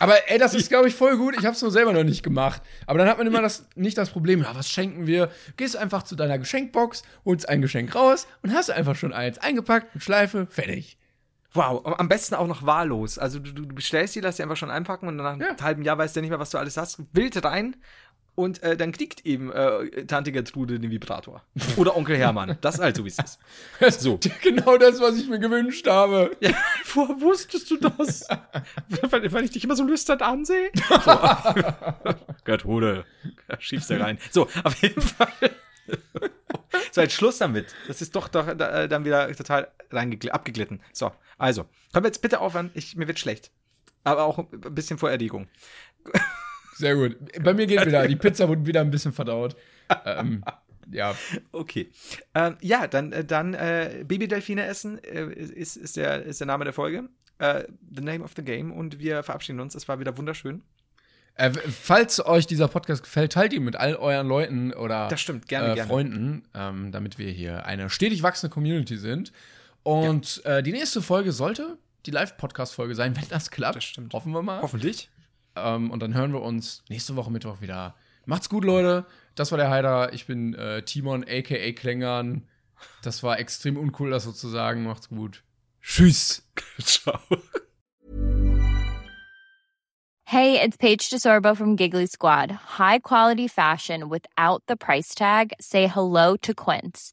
Speaker 2: Aber ey, das ist, (laughs) glaube ich, voll gut. Ich habe es nur selber noch nicht gemacht. Aber dann hat man immer das, nicht das Problem, ja, was schenken wir? Gehst einfach zu deiner Geschenkbox, holst ein Geschenk raus und hast einfach schon eins eingepackt, mit Schleife, fertig.
Speaker 3: Wow, am besten auch noch wahllos. Also du, du bestellst die, lass die einfach schon einpacken und nach einem
Speaker 2: Ja.
Speaker 3: halben Jahr weißt du nicht mehr, was du alles hast. Wild rein und äh, dann kriegt eben äh, Tante Gertrude den Vibrator. Oder Onkel Hermann. Das ist also, wie es ist. (laughs) So. (laughs)
Speaker 2: Genau das, was ich mir gewünscht habe.
Speaker 3: Ja, (laughs) woher wusstest du das? weil, weil ich dich immer so lüstern ansehe? So. Gertrude, da schiebst du rein. So, auf jeden Fall. So, jetzt Schluss damit. Das ist doch, doch äh, dann wieder total abgeglitten. So, also, können wir jetzt bitte aufhören? Ich, mir wird schlecht. Aber auch ein bisschen vor Erregung.
Speaker 2: Sehr gut. Bei mir geht wieder. Die (laughs) Pizza wurde wieder ein bisschen verdaut. ähm, ja.
Speaker 3: Okay. Ähm, ja, dann, äh, dann äh, Babydelfine essen äh, ist, ist, der, ist der Name der Folge. Äh, the name of the game. Und wir verabschieden uns. Es war wieder wunderschön.
Speaker 2: Äh, falls euch dieser Podcast gefällt, teilt ihn mit all euren Leuten oder
Speaker 3: Das stimmt, gerne,
Speaker 2: äh,
Speaker 3: gerne.
Speaker 2: Freunden, ähm, damit wir hier eine stetig wachsende Community sind. Und äh, die nächste Folge sollte die Live-Podcast-Folge sein, wenn das klappt.
Speaker 3: Das stimmt.
Speaker 2: Hoffen wir mal.
Speaker 3: Hoffentlich.
Speaker 2: Ähm, und dann hören wir uns nächste Woche Mittwoch wieder. Macht's gut, Leute. Das war der Heider. Ich bin äh, Timon, a.k.a. Klängern. Das war extrem uncool, das so zu sagen. Macht's gut. Tschüss. (laughs)
Speaker 3: Ciao.
Speaker 4: Hey, it's Paige DeSorbo from Giggly Squad. High quality fashion without the price tag. Say hello to Quince.